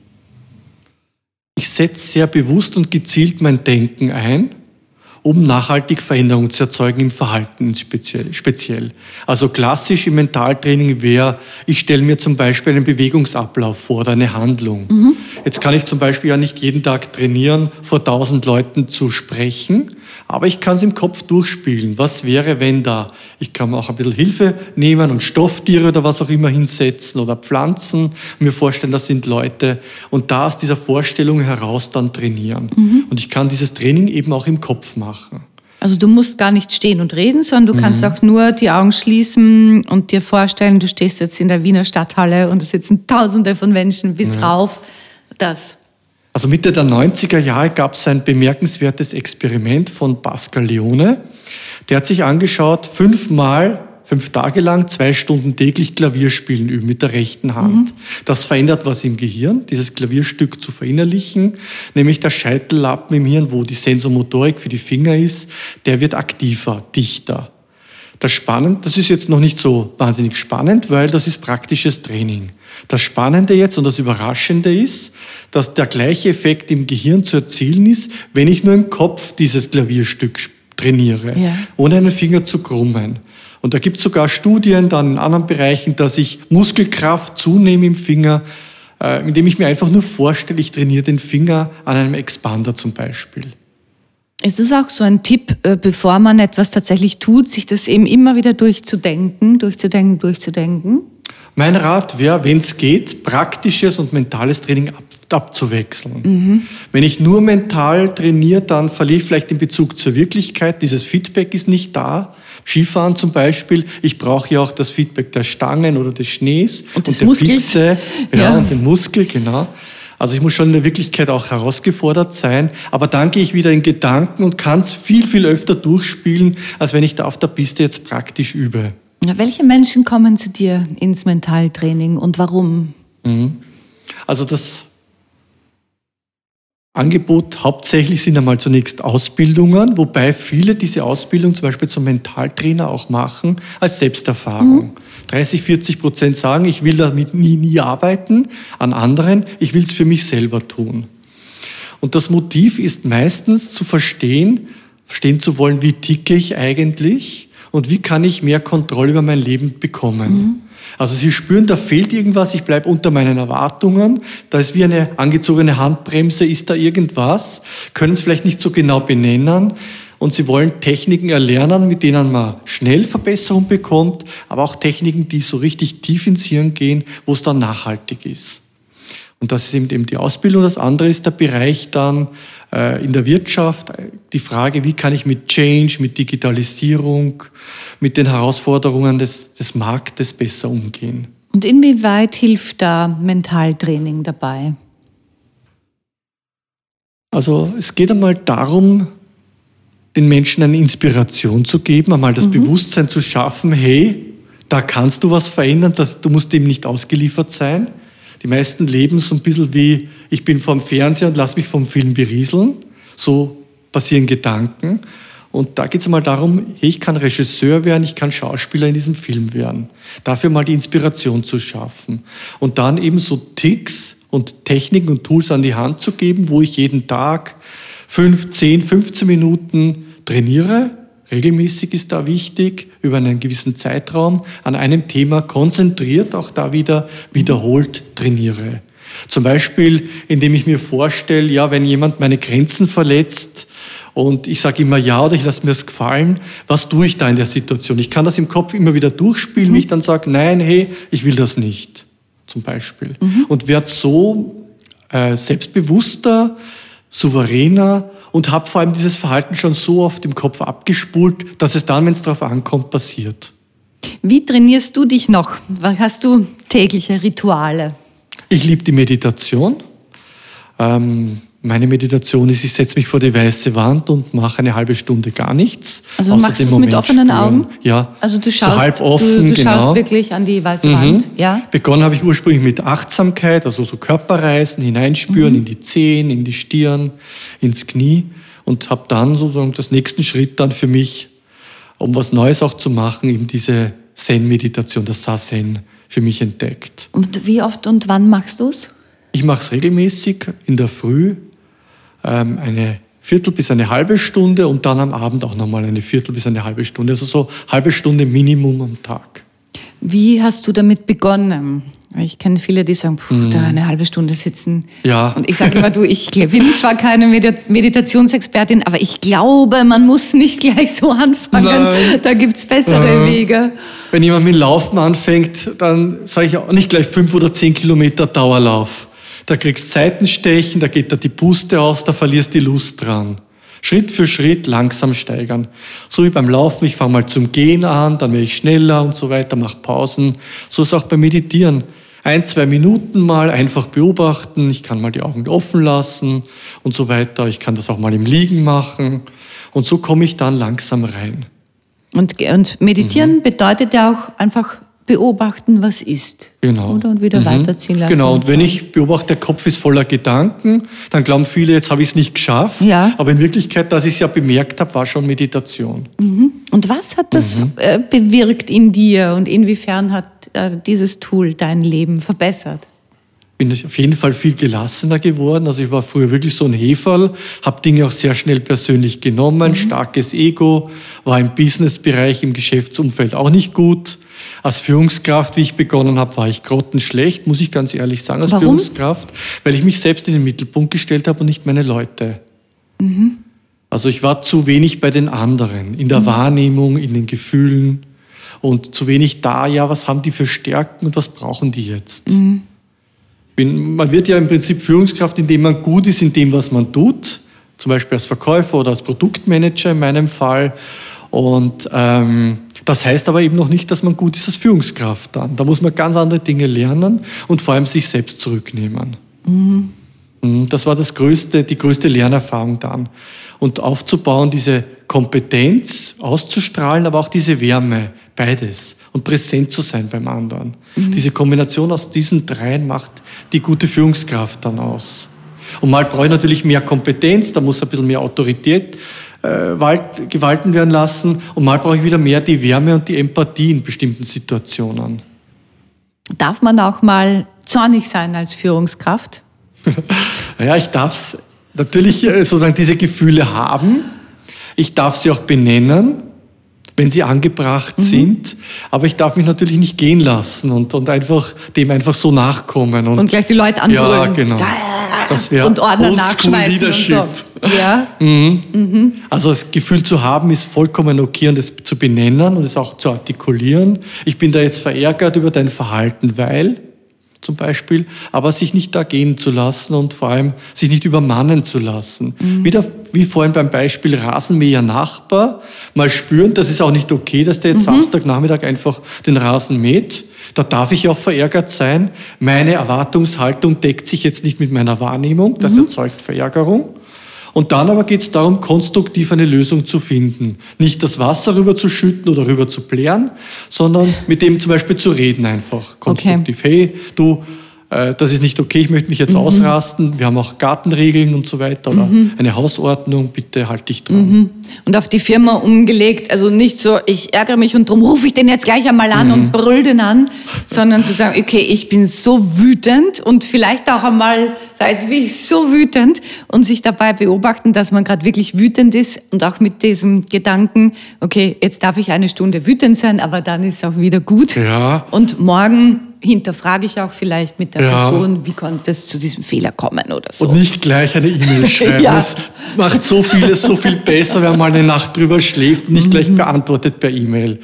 Ich setze sehr bewusst und gezielt mein Denken ein um nachhaltig Veränderungen zu erzeugen im Verhalten speziell. Also klassisch im Mentaltraining wäre, ich stelle mir zum Beispiel einen Bewegungsablauf vor oder eine Handlung. Mhm. Jetzt kann ich zum Beispiel ja nicht jeden Tag trainieren, vor tausend Leuten zu sprechen, aber ich kann es im Kopf durchspielen. Was wäre, wenn da? Ich kann auch ein bisschen Hilfe nehmen und Stofftiere oder was auch immer hinsetzen oder Pflanzen, mir vorstellen, das sind Leute und da aus dieser Vorstellung heraus dann trainieren. Mhm. Und ich kann dieses Training eben auch im Kopf machen. Also du musst gar nicht stehen und reden, sondern du mhm. kannst auch nur die Augen schließen und dir vorstellen, du stehst jetzt in der Wiener Stadthalle und da sitzen Tausende von Menschen bis ja. rauf. Das. Also Mitte der 90er Jahre gab es ein bemerkenswertes Experiment von Pascal Leone. Der hat sich angeschaut, fünfmal, fünf Tage lang, zwei Stunden täglich Klavierspielen üben mit der rechten Hand. Mhm. Das verändert was im Gehirn, dieses Klavierstück zu verinnerlichen, nämlich der Scheitellappen im Hirn, wo die Sensomotorik für die Finger ist, der wird aktiver, dichter. Das Spannende, das ist jetzt noch nicht so wahnsinnig spannend, weil das ist praktisches Training. Das Spannende jetzt und das Überraschende ist, dass der gleiche Effekt im Gehirn zu erzielen ist, wenn ich nur im Kopf dieses Klavierstück trainiere, ja. ohne einen Finger zu krummen. Und da gibt es sogar Studien dann in anderen Bereichen, dass ich Muskelkraft zunehme im Finger, äh, indem ich mir einfach nur vorstelle, ich trainiere den Finger an einem Expander zum Beispiel. Es ist auch so ein Tipp, äh, bevor man etwas tatsächlich tut, sich das eben immer wieder durchzudenken, durchzudenken, durchzudenken. Mein Rat wäre, wenn es geht, praktisches und mentales Training ab, abzuwechseln. Mhm. Wenn ich nur mental trainiere, dann verliere ich vielleicht den Bezug zur Wirklichkeit. Dieses Feedback ist nicht da. Skifahren zum Beispiel, ich brauche ja auch das Feedback der Stangen oder des Schnees und, und der Muskels. Piste ja, ja. und dem Muskel, genau. Also ich muss schon in der Wirklichkeit auch herausgefordert sein, aber dann gehe ich wieder in Gedanken und kann es viel, viel öfter durchspielen, als wenn ich da auf der Piste jetzt praktisch übe. Welche Menschen kommen zu dir ins Mentaltraining und warum? Mhm. Also das Angebot hauptsächlich sind einmal zunächst Ausbildungen, wobei viele diese Ausbildung zum Beispiel zum Mentaltrainer auch machen als Selbsterfahrung. Mhm. 30, 40 Prozent sagen, ich will damit nie, nie arbeiten an anderen, ich will es für mich selber tun. Und das Motiv ist meistens zu verstehen, verstehen zu wollen, wie ticke ich eigentlich und wie kann ich mehr Kontrolle über mein Leben bekommen. Mhm. Also Sie spüren, da fehlt irgendwas, ich bleibe unter meinen Erwartungen, da ist wie eine angezogene Handbremse, ist da irgendwas, können es vielleicht nicht so genau benennen und Sie wollen Techniken erlernen, mit denen man schnell Verbesserung bekommt, aber auch Techniken, die so richtig tief ins Hirn gehen, wo es dann nachhaltig ist. Und das ist eben die Ausbildung. Das andere ist der Bereich dann äh, in der Wirtschaft, die Frage, wie kann ich mit Change, mit Digitalisierung, mit den Herausforderungen des, des Marktes besser umgehen. Und inwieweit hilft da Mentaltraining dabei? Also es geht einmal darum, den Menschen eine Inspiration zu geben, einmal das mhm. Bewusstsein zu schaffen, hey, da kannst du was verändern, das, du musst dem nicht ausgeliefert sein. Die meisten leben so ein bisschen wie, ich bin vorm Fernseher und lass mich vom Film berieseln. So passieren Gedanken. Und da geht es mal darum, ich kann Regisseur werden, ich kann Schauspieler in diesem Film werden. Dafür mal die Inspiration zu schaffen. Und dann eben so Ticks und Techniken und Tools an die Hand zu geben, wo ich jeden Tag 5, 10, 15 Minuten trainiere. Regelmäßig ist da wichtig, über einen gewissen Zeitraum an einem Thema konzentriert, auch da wieder wiederholt trainiere. Zum Beispiel, indem ich mir vorstelle, ja, wenn jemand meine Grenzen verletzt und ich sage immer ja oder ich lasse mir es gefallen, was tue ich da in der Situation? Ich kann das im Kopf immer wieder durchspielen, mhm. wie ich dann sage, nein, hey, ich will das nicht, zum Beispiel. Mhm. Und werde so äh, selbstbewusster, souveräner und habe vor allem dieses Verhalten schon so oft im Kopf abgespult, dass es dann, wenn es darauf ankommt, passiert. Wie trainierst du dich noch? Hast du tägliche Rituale? Ich liebe die Meditation. Ähm, meine Meditation ist, ich setze mich vor die weiße Wand und mache eine halbe Stunde gar nichts. Also machst du es mit offenen spüren. Augen? Ja. Also du schaust, so halb offen, du, du genau. schaust wirklich an die weiße Mhm. Wand, ja? Begonnen habe ich ursprünglich mit Achtsamkeit, also so Körperreisen, hineinspüren Mhm. in die Zehen, in die Stirn, ins Knie und habe dann sozusagen das nächsten Schritt dann für mich, um was Neues auch zu machen, eben diese Zen-Meditation, das Sazen für mich entdeckt. Und wie oft und wann machst du es? Ich mache es regelmäßig in der Früh, eine Viertel bis eine halbe Stunde und dann am Abend auch nochmal eine Viertel bis eine halbe Stunde. Also so halbe Stunde Minimum am Tag. Wie hast du damit begonnen? Ich kenne viele, die sagen, puh, da eine halbe Stunde sitzen. Mhm. Ja. Und ich sage immer, du, ich bin zwar keine Medit- Meditationsexpertin, aber ich glaube, man muss nicht gleich so anfangen. Nein. Da gibt's bessere Wege. Wenn jemand mit Laufen anfängt, dann sage ich auch nicht gleich fünf oder zehn Kilometer Dauerlauf. Da kriegst Seitenstechen, da geht da die Puste aus, da verlierst die Lust dran. Schritt für Schritt langsam steigern. So wie beim Laufen, ich fange mal zum Gehen an, dann werde ich schneller und so weiter, mache Pausen. So ist auch beim Meditieren. Ein, zwei Minuten mal einfach beobachten, ich kann mal die Augen offen lassen und so weiter. Ich kann das auch mal im Liegen machen. Und so komme ich dann langsam rein. Und, und meditieren Mhm. bedeutet ja auch einfach beobachten, was ist. Genau. Oder? Und wieder Mhm. weiterziehen lassen. Genau, und wenn ich beobachte, der Kopf ist voller Gedanken, dann glauben viele, jetzt habe ich es nicht geschafft. Ja. Aber in Wirklichkeit, dass ich es ja bemerkt habe, war schon Meditation. Und was hat das Mhm. äh, bewirkt in dir und inwiefern hat äh, dieses Tool dein Leben verbessert? Bin ich auf jeden Fall viel gelassener geworden. Also ich war früher wirklich so ein Heferl, habe Dinge auch sehr schnell persönlich genommen, starkes Ego, war im Businessbereich, im Geschäftsumfeld auch nicht gut. Als Führungskraft, wie ich begonnen habe, war ich grottenschlecht, muss ich ganz ehrlich sagen, als Warum? Führungskraft, weil ich mich selbst in den Mittelpunkt gestellt habe und nicht meine Leute. Also ich war zu wenig bei den anderen, in der Wahrnehmung, in den Gefühlen und zu wenig da, ja, was haben die für Stärken und was brauchen die jetzt? Bin, man wird ja im Prinzip Führungskraft, indem man gut ist in dem, was man tut, zum Beispiel als Verkäufer oder als Produktmanager in meinem Fall. Und ähm, das heißt aber eben noch nicht, dass man gut ist als Führungskraft dann. Da muss man ganz andere Dinge lernen und vor allem sich selbst zurücknehmen. Mhm, Das war das größte, die größte Lernerfahrung dann. Und aufzubauen, diese Kompetenz auszustrahlen, aber auch diese Wärme, beides. Und präsent zu sein beim anderen. Diese Kombination aus diesen dreien macht die gute Führungskraft dann aus. Und mal brauche ich natürlich mehr Kompetenz, da muss ein bisschen mehr Autorität äh, walt, gewalten werden lassen. Und mal brauche ich wieder mehr die Wärme und die Empathie in bestimmten Situationen. Darf man auch mal zornig sein als Führungskraft? Ja, ich darf es natürlich äh, sozusagen diese Gefühle haben. Ich darf sie auch benennen, wenn sie angebracht sind. Aber ich darf mich natürlich nicht gehen lassen und, und einfach dem einfach so nachkommen. Und, Und gleich die Leute Ja, anbrüllen. genau. Das wäre und Ordner nachschmeißen Leadership. und so. Ja. Also das Gefühl zu haben ist vollkommen okay und es zu benennen und es auch zu artikulieren. Ich bin da jetzt verärgert über dein Verhalten, weil zum Beispiel, aber sich nicht da gehen zu lassen und vor allem sich nicht übermannen zu lassen. Wieder wie vorhin beim Beispiel Rasenmäher Nachbar, mal spüren, das ist auch nicht okay, dass der jetzt Samstagnachmittag einfach den Rasen mäht. Da darf ich auch verärgert sein. Meine Erwartungshaltung deckt sich jetzt nicht mit meiner Wahrnehmung, das erzeugt Verärgerung. Und dann aber geht es darum, konstruktiv eine Lösung zu finden. Nicht das Wasser rüber zu schütten oder rüber zu blären, sondern mit dem zum Beispiel zu reden einfach. Konstruktiv. Hey, du, das ist nicht okay, ich möchte mich jetzt ausrasten. Wir haben auch Gartenregeln und so weiter oder eine Hausordnung, bitte halt dich dran. Und auf die Firma umgelegt, also nicht so, ich ärgere mich und darum rufe ich den jetzt gleich einmal an und brüll den an, sondern zu sagen, okay, ich bin so wütend und vielleicht auch einmal, jetzt bin ich so wütend und sich dabei beobachten, dass man gerade wirklich wütend ist und auch mit diesem Gedanken, okay, jetzt darf ich eine Stunde wütend sein, aber dann ist es auch wieder gut. Ja. Und morgen hinterfrage ich auch vielleicht mit der Ja. Person, wie konnte es zu diesem Fehler kommen oder so. Und nicht gleich eine E-Mail schreiben. Ja. Das macht so vieles so viel besser, wenn man eine Nacht drüber schläft und nicht gleich beantwortet per E-Mail.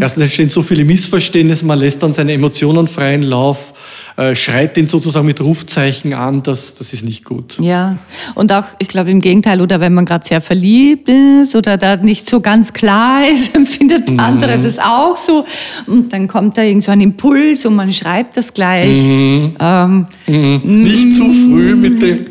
Erstens entstehen so viele Missverständnisse, man lässt dann seine Emotionen freien Lauf. Äh, schreit ihn sozusagen mit Rufzeichen an, das, das ist nicht gut. Ja, und auch, ich glaube im Gegenteil, oder wenn man gerade sehr verliebt ist oder da nicht so ganz klar ist, empfindet der andere das auch so. Und dann kommt da irgend so ein Impuls und man schreibt das gleich. Ähm, Nicht zu früh mit, dem,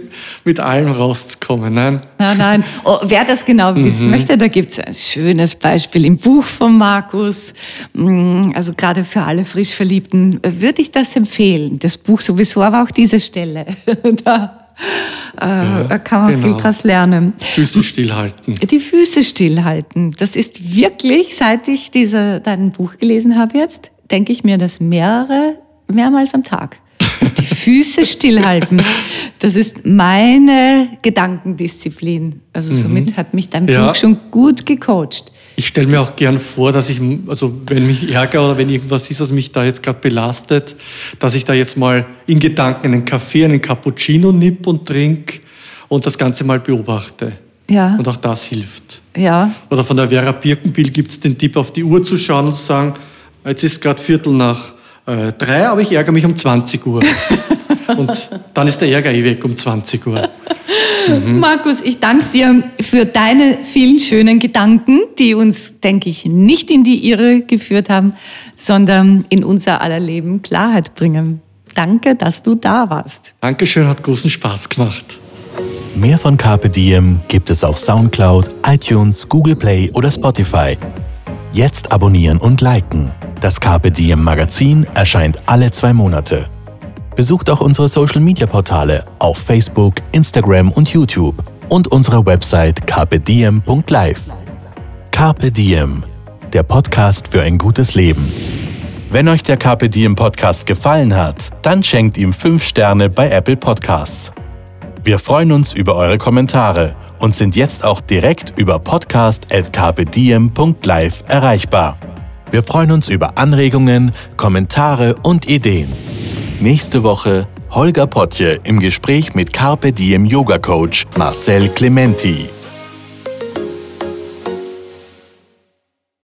mit allem rauszukommen, nein. Nein, nein. Oh, wer das genau wissen möchte, da gibt es ein schönes Beispiel im Buch von Markus. Mm, Also gerade für alle frisch Verliebten äh, würde ich das empfehlen. Das Buch sowieso, aber auch diese Stelle. da äh, kann man viel genau. draus lernen. Füße stillhalten. Die Füße stillhalten. Das ist wirklich, seit ich diese, dein Buch gelesen habe jetzt, denke ich mir das mehrere, mehrmals am Tag. Die Füße stillhalten. Das ist meine Gedankendisziplin. Also somit hat mich dein Ja. Buch schon gut gecoacht. Ich stelle mir auch gern vor, dass ich, also wenn mich ärgere oder wenn irgendwas ist, was mich da jetzt gerade belastet, dass ich da jetzt mal in Gedanken einen Kaffee, einen Cappuccino nipp und trink und das Ganze mal beobachte. Ja. Und auch das hilft. Ja. Oder von der Vera Birkenbill gibt es den Tipp, auf die Uhr zu schauen und zu sagen, jetzt ist gerade Viertel nach äh, drei, aber ich ärgere mich um 20 Uhr. und dann ist der Ärger eh weg um 20 Uhr. Markus, ich danke dir für deine vielen schönen Gedanken, die uns, denke ich, nicht in die Irre geführt haben, sondern in unser aller Leben Klarheit bringen. Danke, dass du da warst. Dankeschön, hat großen Spaß gemacht. Mehr von Carpe Diem gibt es auf Soundcloud, iTunes, Google Play oder Spotify. Jetzt abonnieren und liken. Das Carpe Diem Magazin erscheint alle zwei Monate. Besucht auch unsere Social Media Portale auf Facebook, Instagram und YouTube und unsere Website carpediem.live. Carpe Diem, der Podcast für ein gutes Leben. Wenn euch der Carpe Diem Podcast gefallen hat, dann schenkt ihm 5 Sterne bei Apple Podcasts. Wir freuen uns über eure Kommentare und sind jetzt auch direkt über podcast.carpediem.live erreichbar. Wir freuen uns über Anregungen, Kommentare und Ideen. Nächste Woche Holger Potje im Gespräch mit Carpe Diem Yoga Coach Marcel Clementi.